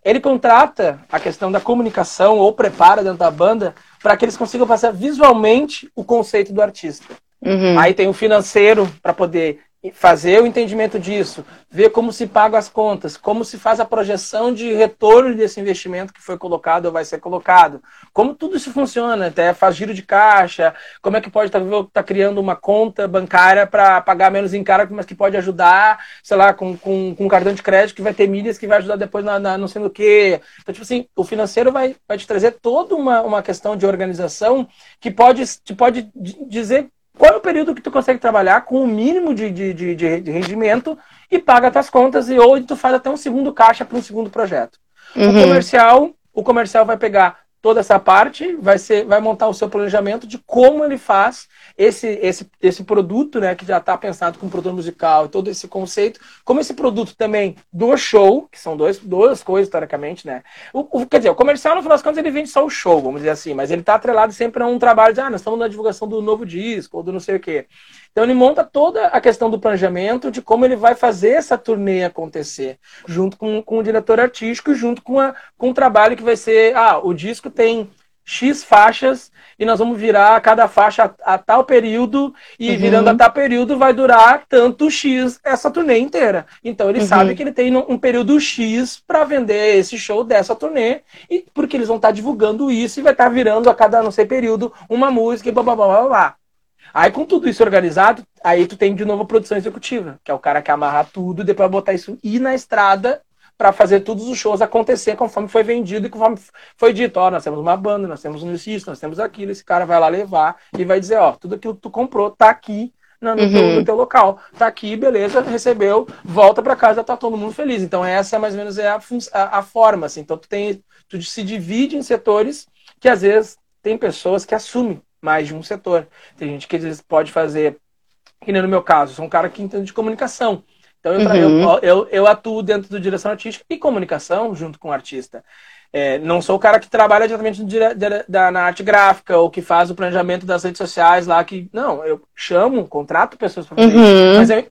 Ele contrata a questão da comunicação ou prepara dentro da banda para que eles consigam passar visualmente o conceito do artista. Uhum. Aí tem o financeiro para poder fazer o entendimento disso, ver como se pagam as contas, como se faz a projeção de retorno desse investimento que foi colocado ou vai ser colocado, como tudo isso funciona, até faz giro de caixa, como é que pode estar tá, tá criando uma conta bancária para pagar menos em cara, mas que pode ajudar, sei lá, com, com, com um cartão de crédito que vai ter milhas que vai ajudar depois na, na não sei no que. Então, tipo assim, o financeiro vai, vai te trazer toda uma, uma questão de organização que pode, te pode dizer qual é o período que tu consegue trabalhar com o mínimo de, de, de, de rendimento e paga tuas contas e ou tu faz até um segundo caixa para um segundo projeto. Uhum. O comercial, o comercial vai pegar toda essa parte, vai, ser, vai montar o seu planejamento de como ele faz esse, esse, esse produto, né, que já está pensado como produto musical, todo esse conceito, como esse produto também do show, que são dois, duas coisas, historicamente, né? O, o, quer dizer, o comercial, no final das contas, ele vende só o show, vamos dizer assim, mas ele está atrelado sempre a um trabalho de, ah, nós estamos na divulgação do novo disco, ou do não sei o quê. Então ele monta toda a questão do planejamento de como ele vai fazer essa turnê acontecer, junto com, com o diretor artístico, junto com, a, com o trabalho que vai ser, ah, o disco tem X faixas e nós vamos virar cada faixa a, a tal período e uhum. virando a tal período vai durar tanto X essa turnê inteira. Então ele uhum. sabe que ele tem um período X para vender esse show dessa turnê e porque eles vão estar tá divulgando isso e vai estar tá virando a cada não sei período uma música e blá blá blá blá. blá. Aí, com tudo isso organizado, aí tu tem de novo a produção executiva, que é o cara que amarra tudo, depois botar isso ir na estrada para fazer todos os shows acontecer conforme foi vendido e conforme foi dito, ó, oh, nós temos uma banda, nós temos um isso, nós temos aquilo, esse cara vai lá levar e vai dizer, ó, tudo aquilo que tu comprou tá aqui no, no, uhum. teu, no teu, local, tá aqui, beleza, recebeu, volta para casa, tá todo mundo feliz. Então essa mais ou menos é a, a, a forma, assim. Então tu tem, tu se divide em setores que às vezes tem pessoas que assumem mais de um setor. Tem gente que pode fazer, que nem no meu caso, sou um cara que entende de comunicação. Então eu, uhum. eu, eu, eu, atuo dentro do direção artística e comunicação junto com o artista. É, não sou o cara que trabalha diretamente da, na arte gráfica ou que faz o planejamento das redes sociais lá. que Não, eu chamo, contrato pessoas para fazer uhum. isso, mas eu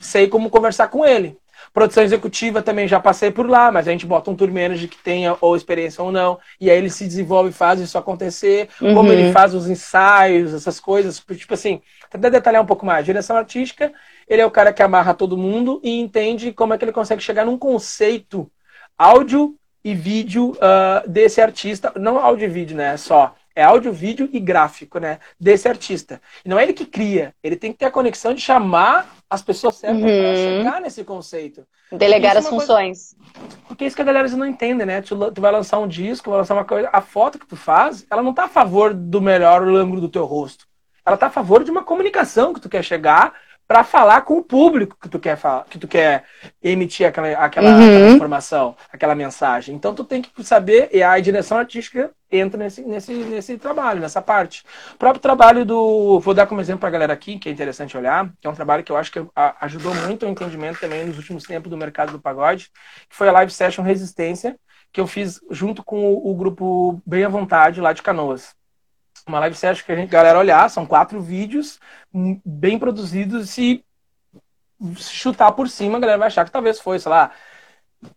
sei como conversar com ele. Produção executiva também já passei por lá, mas a gente bota um tour manager que tenha ou experiência ou não, e aí ele se desenvolve e faz isso acontecer, uhum. como ele faz os ensaios, essas coisas, tipo assim, tentar detalhar um pouco mais. Direção artística, ele é o cara que amarra todo mundo e entende como é que ele consegue chegar num conceito áudio e vídeo uh, desse artista, não áudio e vídeo, né, só, é áudio, vídeo e gráfico, né? Desse artista. E não é ele que cria, ele tem que ter a conexão de chamar as pessoas certas uhum. para chegar nesse conceito. Delegar as é funções. Coisa... Porque é isso que a galera não entende, né? Tu, tu, vai lançar um disco, vai lançar uma coisa. A foto que tu faz, ela não tá a favor do melhor ângulo do teu rosto. Ela tá a favor de uma comunicação que tu quer chegar para falar com o público que tu quer falar, que tu quer emitir aquela, aquela, uhum. aquela, informação, aquela mensagem. Então tu tem que saber e a direção artística entra nesse, nesse, nesse trabalho, nessa parte. O próprio trabalho do, vou dar como exemplo para a galera aqui, que é interessante olhar, que é um trabalho que eu acho que ajudou muito o entendimento também nos últimos tempos do mercado do pagode, que foi a live session Resistência, que eu fiz junto com o, o grupo Bem à Vontade lá de Canoas uma live session que a gente, galera, olhar, são quatro vídeos hum, bem produzidos. Se chutar por cima, a galera vai achar que talvez foi, sei lá,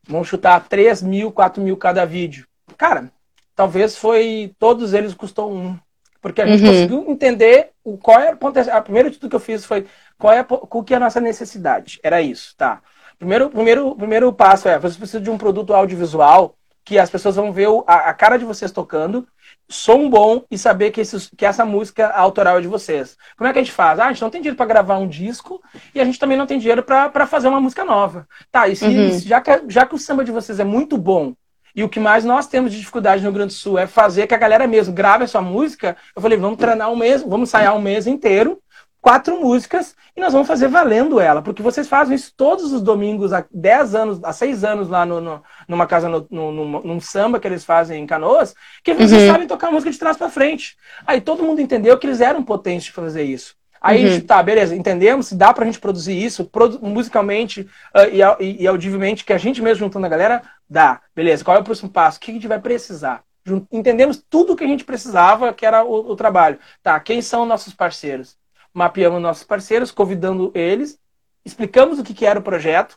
vamos chutar 3 mil, 4 mil cada vídeo. Cara, talvez foi. Todos eles custou um. Porque a gente uhum. conseguiu entender o, qual é o ponto. A primeira tudo que eu fiz foi qual é, qual que é a nossa necessidade. Era isso, tá? Primeiro, primeiro, primeiro passo é, você precisa de um produto audiovisual que as pessoas vão ver a, a cara de vocês tocando som bom e saber que, esses, que essa música autoral é de vocês. Como é que a gente faz? Ah, a gente não tem dinheiro para gravar um disco e a gente também não tem dinheiro para fazer uma música nova. Tá, e se, uhum. já, que, já que o samba de vocês é muito bom e o que mais nós temos de dificuldade no Rio Grande do Sul é fazer que a galera mesmo grave a sua música, eu falei, vamos treinar um mês, vamos ensaiar um mês inteiro quatro músicas e nós vamos fazer valendo ela, porque vocês fazem isso todos os domingos há 10 anos, há 6 anos lá no, no, numa casa, no, no, num samba que eles fazem em Canoas, que vocês uhum. sabem tocar música de trás para frente. Aí todo mundo entendeu que eles eram potentes de fazer isso. Aí uhum. tá, beleza, entendemos, se dá pra gente produzir isso produ musicalmente uh, e, e, e audivelmente, que a gente mesmo juntando a galera, dá. Beleza, qual é o próximo passo? O que a gente vai precisar? entendemos tudo o que a gente precisava, que era o, o trabalho. Tá, quem são nossos parceiros? Mapeamos nossos parceiros, convidando eles, explicamos o que, que era o projeto,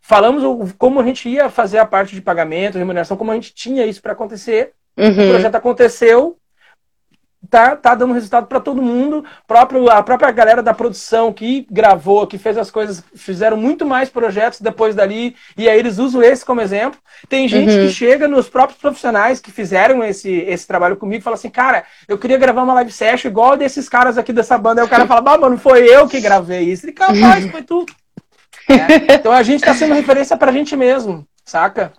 falamos o, como a gente ia fazer a parte de pagamento, remuneração, como a gente tinha isso para acontecer. Uhum. O projeto aconteceu, tá, tá dando resultado para todo mundo. Próprio, a própria galera da produção que gravou, que fez as coisas, fizeram muito mais projetos depois dali, e aí eles usam esse como exemplo. Tem gente uhum. que chega nos próprios profissionais que fizeram esse, esse trabalho comigo e fala assim, cara, eu queria gravar uma live session igual desses caras aqui dessa banda. Aí o cara fala, ah, mano, foi eu que gravei isso. E capaz, foi tu. É. Então a gente está sendo referência pra gente mesmo, saca?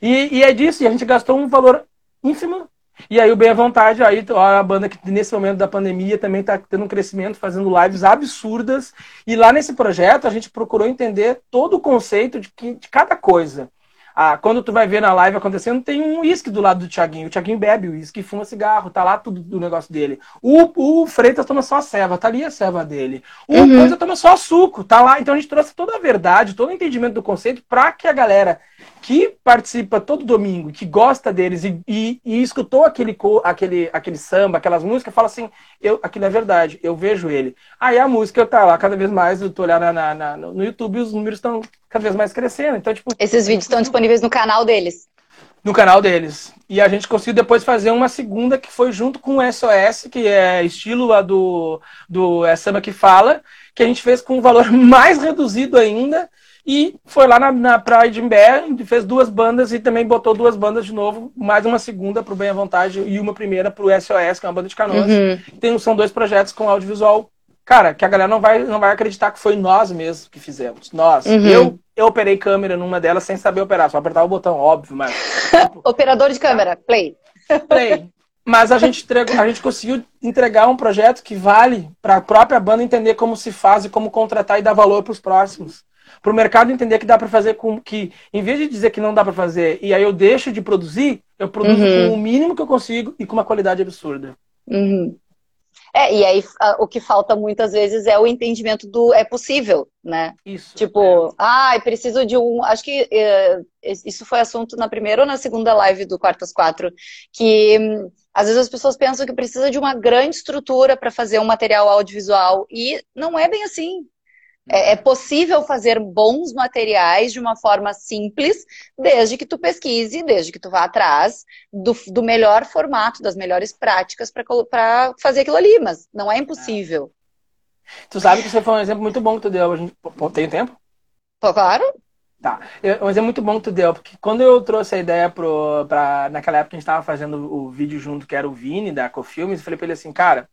E, e é disso, e a gente gastou um valor ínfimo e aí o Bem à Vontade, aí a banda que nesse momento da pandemia também está tendo um crescimento, fazendo lives absurdas. E lá nesse projeto a gente procurou entender todo o conceito de, que, de cada coisa. Ah, quando tu vai ver na live acontecendo, tem um uísque do lado do Thiaguinho. O Thiaguinho bebe uísque, fuma cigarro, tá lá tudo do negócio dele. O, o Freitas toma só a ceva, tá ali a ceva dele. O uhum. Coisa toma só suco, tá lá. Então a gente trouxe toda a verdade, todo o entendimento do conceito para que a galera que participa todo domingo, que gosta deles e, e, e, escutou aquele, aquele, aquele samba, aquelas músicas, fala assim, eu, aquilo é verdade, eu vejo ele. Aí a música tá lá cada vez mais, eu tô olhando na, na, no YouTube e os números estão cada vez mais crescendo. Então, tipo, Esses vídeos estão disponíveis no canal deles. No canal deles. E a gente conseguiu depois fazer uma segunda que foi junto com o SOS, que é estilo lá do, do é Samba que Fala, que a gente fez com um valor mais reduzido ainda e foi lá na, na Pride em Bé, fez duas bandas e também botou duas bandas de novo, mais uma segunda para o Bem à Vontade e uma primeira para o SOS, que é uma banda de canoas. Uhum. Tem, são dois projetos com audiovisual, cara, que a galera não vai, não vai acreditar que foi nós mesmos que fizemos. Nós. Uhum. Eu, eu operei câmera numa delas sem saber operar, só apertar o botão, óbvio, mas. Operador de câmera, play. Play. Mas a gente, entregou, a gente conseguiu entregar um projeto que vale para a própria banda entender como se faz e como contratar e dar valor para os próximos para o mercado entender que dá para fazer com que, em vez de dizer que não dá para fazer e aí eu deixo de produzir, eu produzo uhum. com o mínimo que eu consigo e com uma qualidade absurda. Uhum. É, e aí o que falta muitas vezes é o entendimento do é possível, né? Isso. Tipo, é. ah, preciso de um. Acho que é, isso foi assunto na primeira ou na segunda live do Quartas Quatro, que hum, às vezes as pessoas pensam que precisa de uma grande estrutura para fazer um material audiovisual e não é bem assim. É, é, possível fazer bons materiais de uma forma simples, desde que tu pesquise, desde que tu vá atrás do, do melhor formato, das melhores práticas para fazer aquilo ali, mas não é impossível. Tu sabe que você foi um exemplo muito bom que tu deu. A gente... Tem tempo? Claro. Tá. Um exemplo muito bom que tu deu, porque quando eu trouxe a ideia pro, pra, naquela época a gente estava fazendo o vídeo junto, que era o Vini da Cofilmes, eu falei pra ele assim, cara,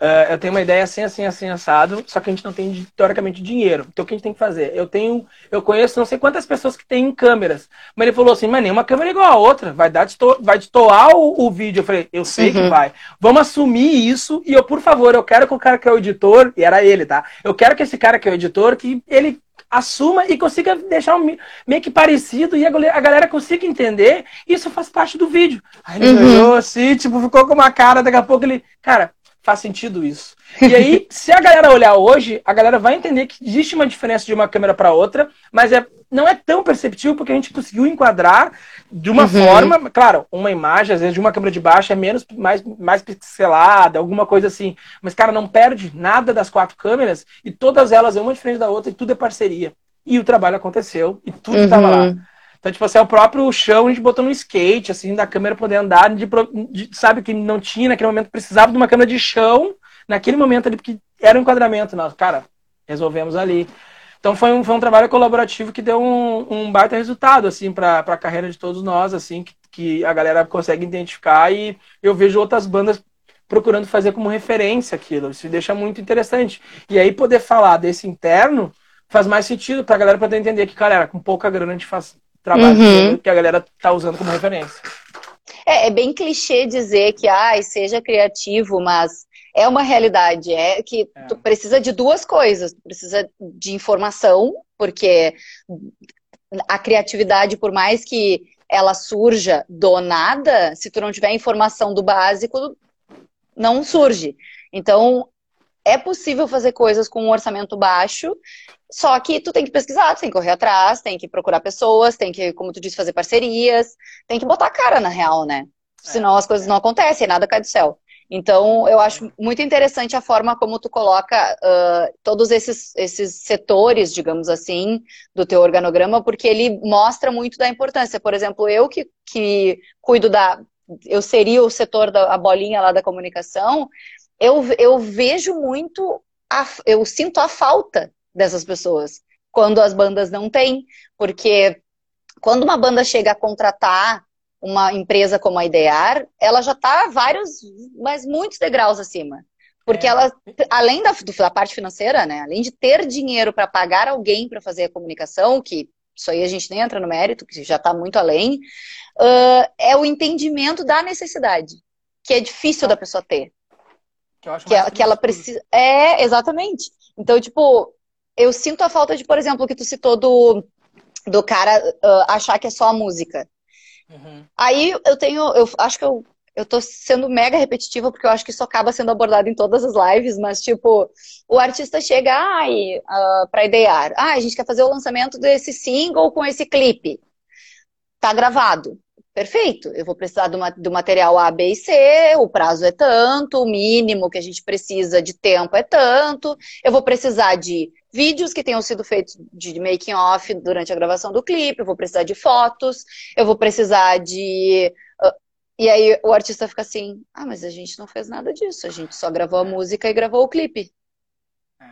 Uh, eu tenho uma ideia assim, assim, assim, assado, só que a gente não tem, teoricamente, dinheiro. Então, o que a gente tem que fazer? Eu tenho, eu conheço não sei quantas pessoas que têm câmeras. Mas ele falou assim, mas nenhuma câmera é igual a outra. Vai dar desto vai destoar o, o vídeo. Eu falei, eu sei uhum. que vai. Vamos assumir isso e eu, por favor, eu quero que o cara que é o editor, e era ele, tá? Eu quero que esse cara que é o editor, que ele assuma e consiga deixar um, meio que parecido e a, a, galera consiga entender. Isso faz parte do vídeo. Aí ele uhum. olhou assim, tipo, ficou com uma cara, daqui a pouco ele, cara, faz sentido isso. E aí, se a galera olhar hoje, a galera vai entender que existe uma diferença de uma câmera para outra, mas é, não é tão perceptível porque a gente conseguiu enquadrar de uma uhum. forma, claro, uma imagem, às vezes, de uma câmera de baixo é menos, mais, mais pixelada, alguma coisa assim. Mas, cara, não perde nada das quatro câmeras e todas elas, uma diferente da outra, e tudo é parceria. E o trabalho aconteceu e tudo estava uhum. lá. Então, tipo assim, é o próprio chão a gente botou no skate, assim, da câmera poder andar, de, de, sabe, que não tinha naquele momento, precisava de uma câmera de chão, naquele momento ali, porque era um enquadramento. Nós, cara, resolvemos ali. Então foi um, foi um trabalho colaborativo que deu um, um baita resultado, assim, para a carreira de todos nós, assim, que, que a galera consegue identificar e eu vejo outras bandas procurando fazer como referência aquilo. Isso deixa muito interessante. E aí poder falar desse interno faz mais sentido para a galera poder entender que, galera, com pouca grana a gente faz trabalho uhum. que a galera tá usando como referência. É, é bem clichê dizer que, ai, seja criativo, mas é uma realidade. É que é. tu precisa de duas coisas. Tu precisa de informação, porque a criatividade, por mais que ela surja do nada, se tu não tiver informação do básico, não surge. Então, é possível fazer coisas com um orçamento baixo, só que tu tem que pesquisar, tu tem que correr atrás, tem que procurar pessoas, tem que, como tu disse, fazer parcerias, tem que botar a cara na real, né? senão as coisas não acontecem, nada cai do céu. Então, eu acho muito interessante a forma como tu coloca uh, todos esses, esses setores, digamos assim, do teu organograma, porque ele mostra muito da importância. Por exemplo, eu que, que cuido da. Eu seria o setor da bolinha lá da comunicação, eu, eu vejo muito, a, eu sinto a falta dessas pessoas quando as bandas não têm, porque quando uma banda chega a contratar uma empresa como a Idear, ela já está vários, mas muitos degraus acima. Porque é. ela, além da, da parte financeira, né, além de ter dinheiro para pagar alguém para fazer a comunicação, que isso aí a gente nem entra no mérito, que já está muito além, uh, é o entendimento da necessidade, que é difícil da pessoa ter. Que, que, que ela precisa. É, exatamente. Então, tipo, eu sinto a falta de, por exemplo, o que tu citou do, do cara uh, achar que é só a música. Uhum. Aí eu tenho, eu acho que eu, eu tô sendo mega repetitiva, porque eu acho que isso acaba sendo abordado em todas as lives, mas tipo, o artista chega, ai, uh, pra idear, ah, a gente quer fazer o lançamento desse single com esse clipe. Tá gravado. Perfeito, eu vou precisar do, do material A, B e C, o prazo é tanto, o mínimo que a gente precisa de tempo é tanto, eu vou precisar de vídeos que tenham sido feitos de making off durante a gravação do clipe, eu vou precisar de fotos, eu vou precisar de. Uh, e aí o artista fica assim: ah, mas a gente não fez nada disso, a gente só gravou a música e gravou o clipe. É.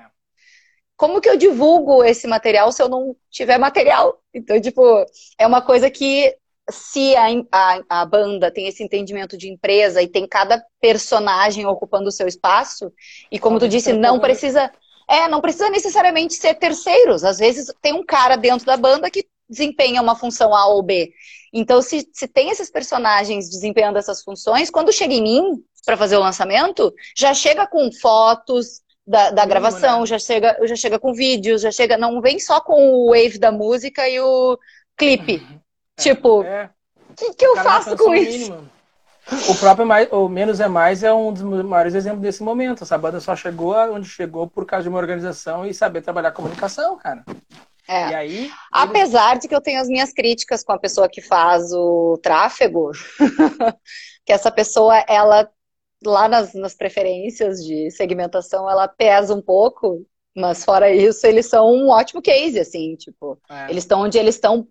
Como que eu divulgo esse material se eu não tiver material? Então, tipo, é uma coisa que se a, a, a, banda tem esse entendimento de empresa e tem cada personagem ocupando o seu espaço, e como tu disse, não precisa. É, não precisa necessariamente ser terceiros. Às vezes tem um cara dentro da banda que desempenha uma função A ou B. Então, se, se tem esses personagens desempenhando essas funções, quando chega em mim para fazer o lançamento, já chega com fotos da, da gravação, né? já chega, já chega com vídeos, já chega. Não vem só com o wave da música e o clipe. Uhum. É, tipo, o é. que, que eu faço com isso? Mínimo. O próprio mais, o Menos é Mais é um dos maiores exemplos desse momento. Essa banda só chegou onde chegou por causa de uma organização e saber trabalhar comunicação, cara. É. E aí, Apesar de que eu tenho as minhas críticas com a pessoa que faz o tráfego, que essa pessoa, ela, lá nas, nas preferências de segmentação, ela pesa um pouco, mas fora isso, eles são um ótimo case, assim, tipo, é. eles estão onde eles estão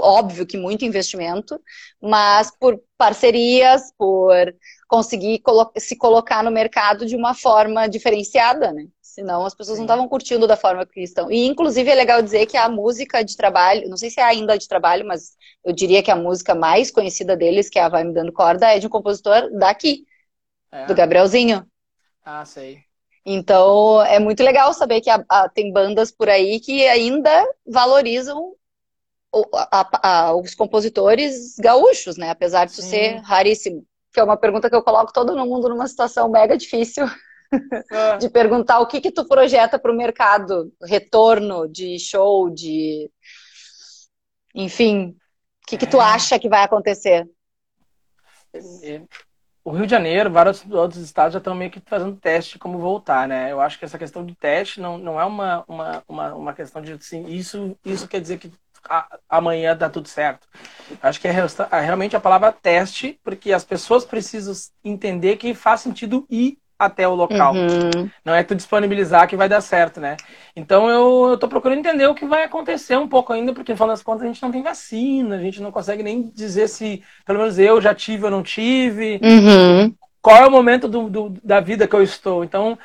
óbvio que muito investimento, mas por parcerias, por conseguir colo se colocar no mercado de uma forma diferenciada, né? Senão as pessoas não estavam curtindo da forma que estão. E inclusive é legal dizer que a música de trabalho, não sei se é ainda de trabalho, mas eu diria que a música mais conhecida deles, que é a Vai Me Dando Corda, é de um compositor daqui, é. do Gabrielzinho. Ah, sei. Então é muito legal saber que a, a, tem bandas por aí que ainda valorizam a, a, os compositores gaúchos, né? Apesar de isso ser raríssimo. Que é uma pergunta que eu coloco todo mundo numa situação mega difícil é. de perguntar o que que tu projeta para o mercado, retorno de show, de enfim, o que que tu é. acha que vai acontecer? É, o Rio de Janeiro, vários outros estados já estão meio que fazendo teste de como voltar, né? Eu acho que essa questão de teste não, não é uma, uma, uma, uma questão de assim, isso, isso quer dizer que amanhã dá tudo certo. Acho que é, realmente a palavra teste, porque as pessoas precisam entender que faz sentido ir até o local. Uhum. Não é tu disponibilizar que vai dar certo, né? Então eu, estou procurando entender o que vai acontecer um pouco ainda, porque no final das contas a gente não tem vacina, a gente não consegue nem dizer se, pelo menos eu já tive ou não tive. Uhum. Qual é o momento do, do, da vida que eu estou? Então,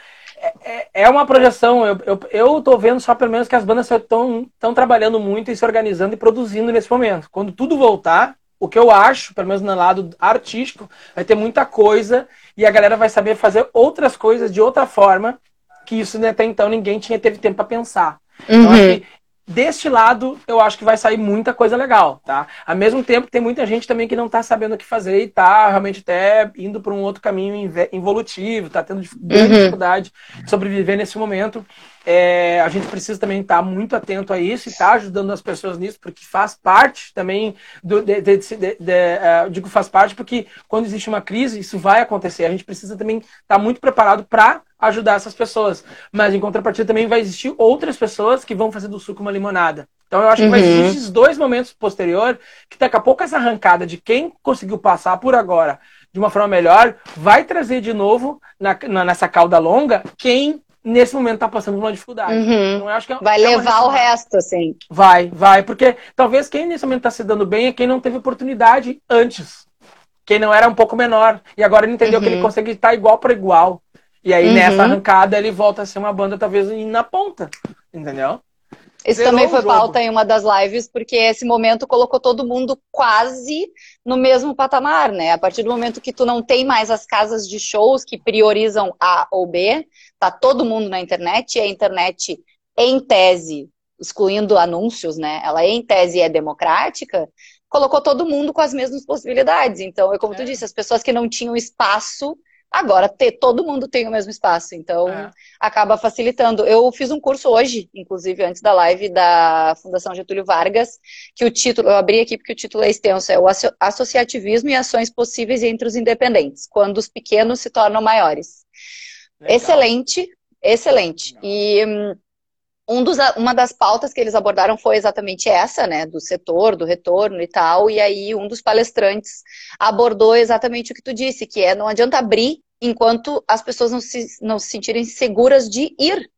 é, é, uma projeção. Eu, eu, eu tô vendo só pelo menos que as bandas estão trabalhando muito e se organizando e produzindo nesse momento. Quando tudo voltar, o que eu acho, pelo menos no lado artístico, vai ter muita coisa e a galera vai saber fazer outras coisas de outra forma que isso até então ninguém tinha teve tempo para pensar. Então, uhum. Então, deste lado, eu acho que vai sair muita coisa legal, tá? Ao mesmo tempo, tem muita gente também que não tá sabendo o que fazer e tá realmente até indo para um outro caminho involutivo, tá tendo uhum. dificuldade de sobreviver nesse momento. É, a gente precisa também estar tá muito atento a isso e estar tá ajudando as pessoas nisso, porque faz parte também do. De, de, de, de uh, digo faz parte porque quando existe uma crise, isso vai acontecer. A gente precisa também estar tá muito preparado para ajudar essas pessoas. Mas em contrapartida também vai existir outras pessoas que vão fazer do suco uma limonada. Então eu acho que vai uhum. existir esses dois momentos posteriores, que daqui a pouco essa arrancada de quem conseguiu passar por agora de uma forma melhor, vai trazer de novo na, na, nessa cauda longa quem nesse momento está passando por uma dificuldade. Uhum. Então, eu acho que é, vai é levar o resto, assim. Vai, vai, porque talvez quem nesse momento está se dando bem é quem não teve oportunidade antes. Quem não era um pouco menor. E agora ele entendeu uhum. que ele uhum. consegue estar igual para igual. E aí, uhum. nessa arrancada, ele volta a ser uma banda, talvez, na ponta. Entendeu? Isso Zerou também foi pauta em uma das lives, porque esse momento colocou todo mundo quase no mesmo patamar, né? A partir do momento que tu não tem mais as casas de shows que priorizam A ou B, tá todo mundo na internet, e a internet, em tese, excluindo anúncios, né? Ela em tese é democrática, colocou todo mundo com as mesmas possibilidades. Então, é como é. tu disse, as pessoas que não tinham espaço Agora, ter, todo mundo tem o mesmo espaço, então é. acaba facilitando. Eu fiz um curso hoje, inclusive antes da live, da Fundação Getúlio Vargas, que o título, eu abri aqui porque o título é extenso, é o Associativismo e Ações Possíveis entre os Independentes, quando os pequenos se tornam maiores. Legal. Excelente, excelente. Legal. E hum, um dos, uma das pautas que eles abordaram foi exatamente essa, né, do setor, do retorno e tal, e aí um dos palestrantes abordou exatamente o que tu disse, que é não adianta abrir enquanto as pessoas não se, não se sentirem seguras de ir.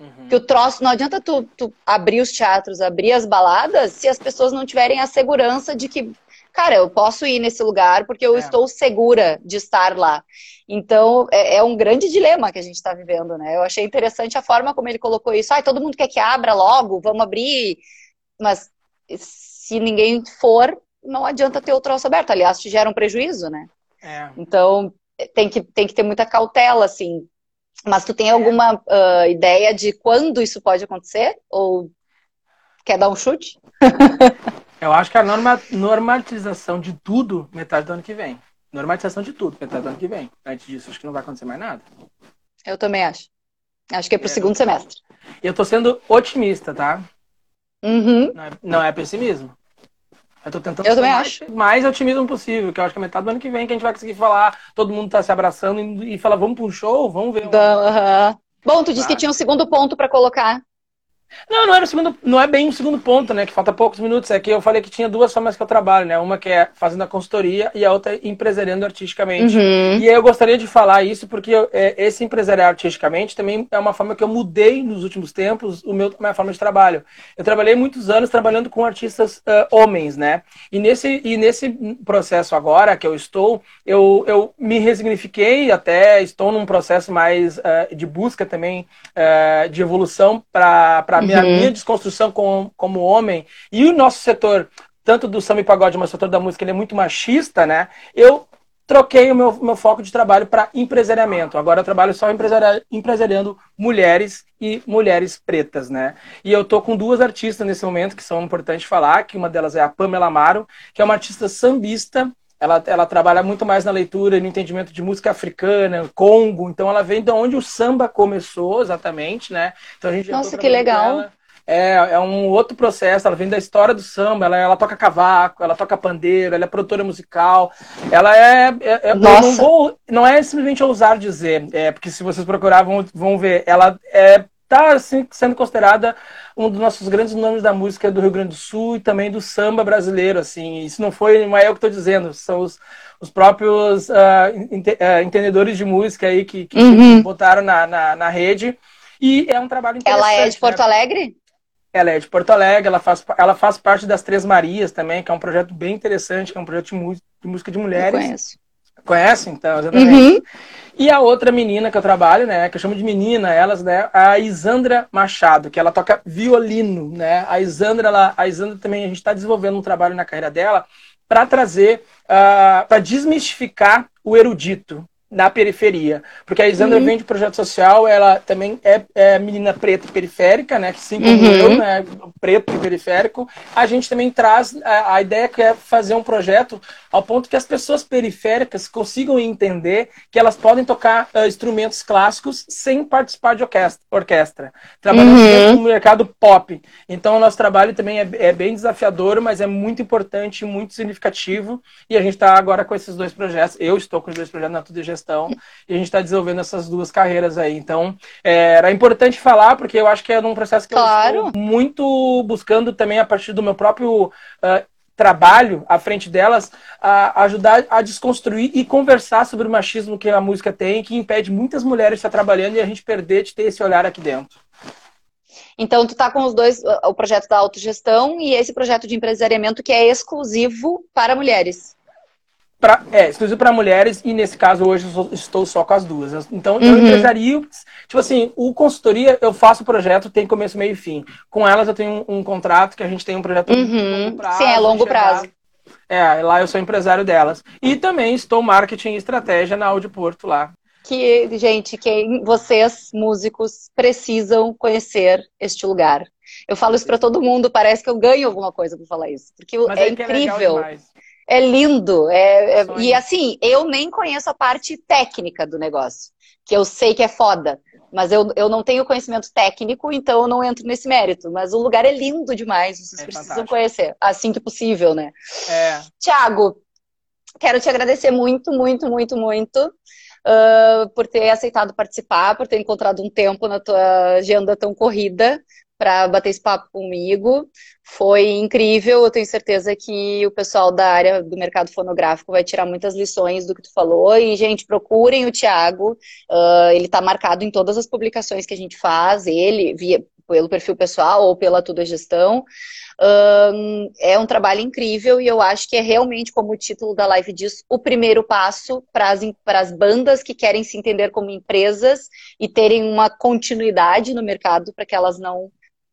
Uhum. Que o troço, não adianta tu, tu abrir os teatros, abrir as baladas, se as pessoas não tiverem a segurança de que cara, eu posso ir nesse lugar porque eu é. estou segura de estar lá. Então, é, é um grande dilema que a gente está vivendo, né? Eu achei interessante a forma como ele colocou isso. Ah, todo mundo quer que abra logo, vamos abrir. Mas se ninguém for, não adianta ter o troço aberto. Aliás, te gera um prejuízo, né? É. Então, tem que, tem que ter muita cautela, assim. Mas tu tem alguma uh, ideia de quando isso pode acontecer? Ou quer dar um chute? Eu acho que a norma, normatização de tudo, metade do ano que vem. Normatização de tudo, metade do ano que vem. Antes disso, acho que não vai acontecer mais nada. Eu também acho. Acho que é pro é, segundo semestre. Eu tô sendo otimista, tá? Uhum. Não, é, não é pessimismo. Eu tô tentando eu ser mais, mais otimismo possível, que eu acho que é metade do ano que vem que a gente vai conseguir falar, todo mundo tá se abraçando e, e falar, vamos para um show, vamos ver. Uhum. Bom, tu disse que tinha um segundo ponto para colocar. Não, não era o segundo, não é bem o segundo ponto, né? Que falta poucos minutos. É que eu falei que tinha duas formas que eu trabalho, né? Uma que é fazendo a consultoria e a outra é empresariando artisticamente. Uhum. E aí eu gostaria de falar isso porque eu, é, esse empresariar artisticamente também é uma forma que eu mudei nos últimos tempos o meu minha forma de trabalho. Eu trabalhei muitos anos trabalhando com artistas uh, homens, né? E nesse e nesse processo agora que eu estou, eu, eu me resignifiquei, até estou num processo mais uh, de busca também uh, de evolução para a minha, uhum. minha desconstrução como, como homem e o nosso setor, tanto do samba e pagode, mas o setor da música, ele é muito machista, né? Eu troquei o meu, meu foco de trabalho para empresariamento. Agora eu trabalho só empresari empresariando mulheres e mulheres pretas, né? E eu tô com duas artistas nesse momento que são importantes falar, que uma delas é a Pamela Amaro, que é uma artista sambista, ela, ela trabalha muito mais na leitura e no entendimento de música africana, Congo, então ela vem de onde o samba começou exatamente, né? Então a gente Nossa, que legal. É, é um outro processo, ela vem da história do samba, ela, ela toca cavaco, ela toca pandeiro, ela é produtora musical, ela é. é, é não, vou, não é simplesmente ousar dizer, é, porque se vocês procurar vão, vão ver, ela é está assim, sendo considerada um dos nossos grandes nomes da música do Rio Grande do Sul e também do samba brasileiro. Assim, isso não foi, não é eu que estou dizendo, são os, os próprios uh, ente, uh, entendedores de música aí que, que uhum. botaram na, na, na, rede. E é um trabalho interessante. Ela é de Porto né? Alegre? Ela é de Porto Alegre, ela faz, ela faz parte das Três Marias também, que é um projeto bem interessante, que é um projeto de, de música de mulheres. Eu conheço. Conhece, então, exatamente. Uhum. E a outra menina que eu trabalho, né, que eu chamo de menina, elas, né, a Isandra Machado, que ela toca violino, né? A Isandra, ela, a Isandra também, a gente está desenvolvendo um trabalho na carreira dela para trazer, uh, ah, para desmistificar o erudito, na periferia. Porque a Isandra uhum. vem de projeto social, ela também é, é menina preta periférica, né? Assim como uhum. eu, né? Preto e periférico. A gente também traz a, a, ideia que é fazer um projeto ao ponto que as pessoas periféricas consigam entender que elas podem tocar uh, instrumentos clássicos sem participar de orquestra. orquestra trabalhando uhum. no mercado pop. Então, o nosso trabalho também é, é, bem desafiador, mas é muito importante, muito significativo. E a gente está agora com esses dois projetos. Eu estou com os dois projetos na Tudo de Gestão e a gente está desenvolvendo essas duas carreiras aí. Então, é, era importante falar, porque eu acho que é um processo que claro. eu estou muito buscando também a partir do meu próprio uh, trabalho à frente delas, a ajudar a desconstruir e conversar sobre o machismo que a música tem, que impede muitas mulheres de estar trabalhando e a gente perder de ter esse olhar aqui dentro. Então, tu tá com os dois, o projeto da autogestão e esse projeto de empresariamento que é exclusivo para mulheres. Pra, é, exclusivo para mulheres e nesse caso hoje eu estou só com as duas. Então uhum. eu empresario, tipo assim, o consultoria eu faço o projeto, tem começo, meio e fim. Com elas eu tenho um, um contrato que a gente tem um projeto uhum. longo prazo. Sim, é longo prazo. É, lá eu sou empresário delas. E também estou marketing e estratégia na Audi Porto lá. Que, gente, que vocês, músicos, precisam conhecer este lugar. Eu falo isso para todo mundo, parece que eu ganho alguma coisa por falar isso. Porque Mas é, é incrível. É é lindo. É, é, e assim, eu nem conheço a parte técnica do negócio, que eu sei que é foda. Mas eu, eu não tenho conhecimento técnico, então eu não entro nesse mérito. Mas o lugar é lindo demais, vocês é precisam fantástico. conhecer, assim que possível, né? É. Tiago, quero te agradecer muito, muito, muito, muito uh, por ter aceitado participar, por ter encontrado um tempo na tua agenda tão corrida para bater esse papo comigo. Foi incrível. Eu tenho certeza que o pessoal da área do mercado fonográfico vai tirar muitas lições do que tu falou. E, gente, procurem o Thiago. Uh, ele está marcado em todas as publicações que a gente faz. Ele, via, pelo perfil pessoal ou pela Tudo Gestão. Um, é um trabalho incrível e eu acho que é realmente, como o título da live diz, o primeiro passo para as bandas que querem se entender como empresas e terem uma continuidade no mercado para que elas não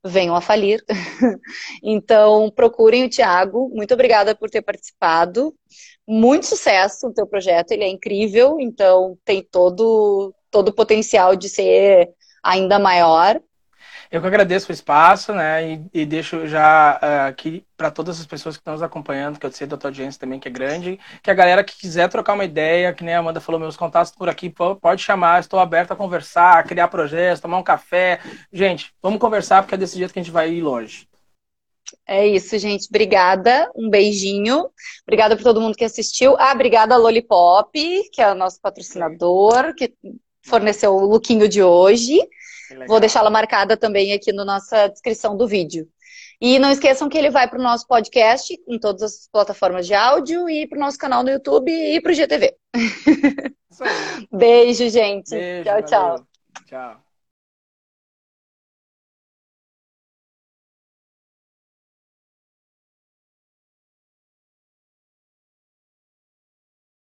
venham a falir. então, procurem o Tiago. Muito obrigada por ter participado. Muito sucesso no teu projeto, ele é incrível, então tem todo todo o potencial de ser ainda maior. Eu que agradeço o espaço, né? E, e deixo já uh, aqui para todas as pessoas que estão nos acompanhando, que eu sei da tua audiência também, que é grande, que a galera que quiser trocar uma ideia, que nem a Amanda falou, meus contatos por aqui, pode chamar, estou aberto a conversar, a criar projetos, tomar um café. Gente, vamos conversar, porque é desse jeito que a gente vai ir longe. É isso, gente. Obrigada. Um beijinho. Obrigada por todo mundo que assistiu. Ah, obrigada a Lollipop, que é o nosso patrocinador, que forneceu o lookinho de hoje. Vou deixá-la marcada também aqui na nossa descrição do vídeo. E não esqueçam que ele vai para o nosso podcast em todas as plataformas de áudio e para o nosso canal no YouTube e para o GTV. Beijo, gente. Beijo, tchau, tchau. Tchau.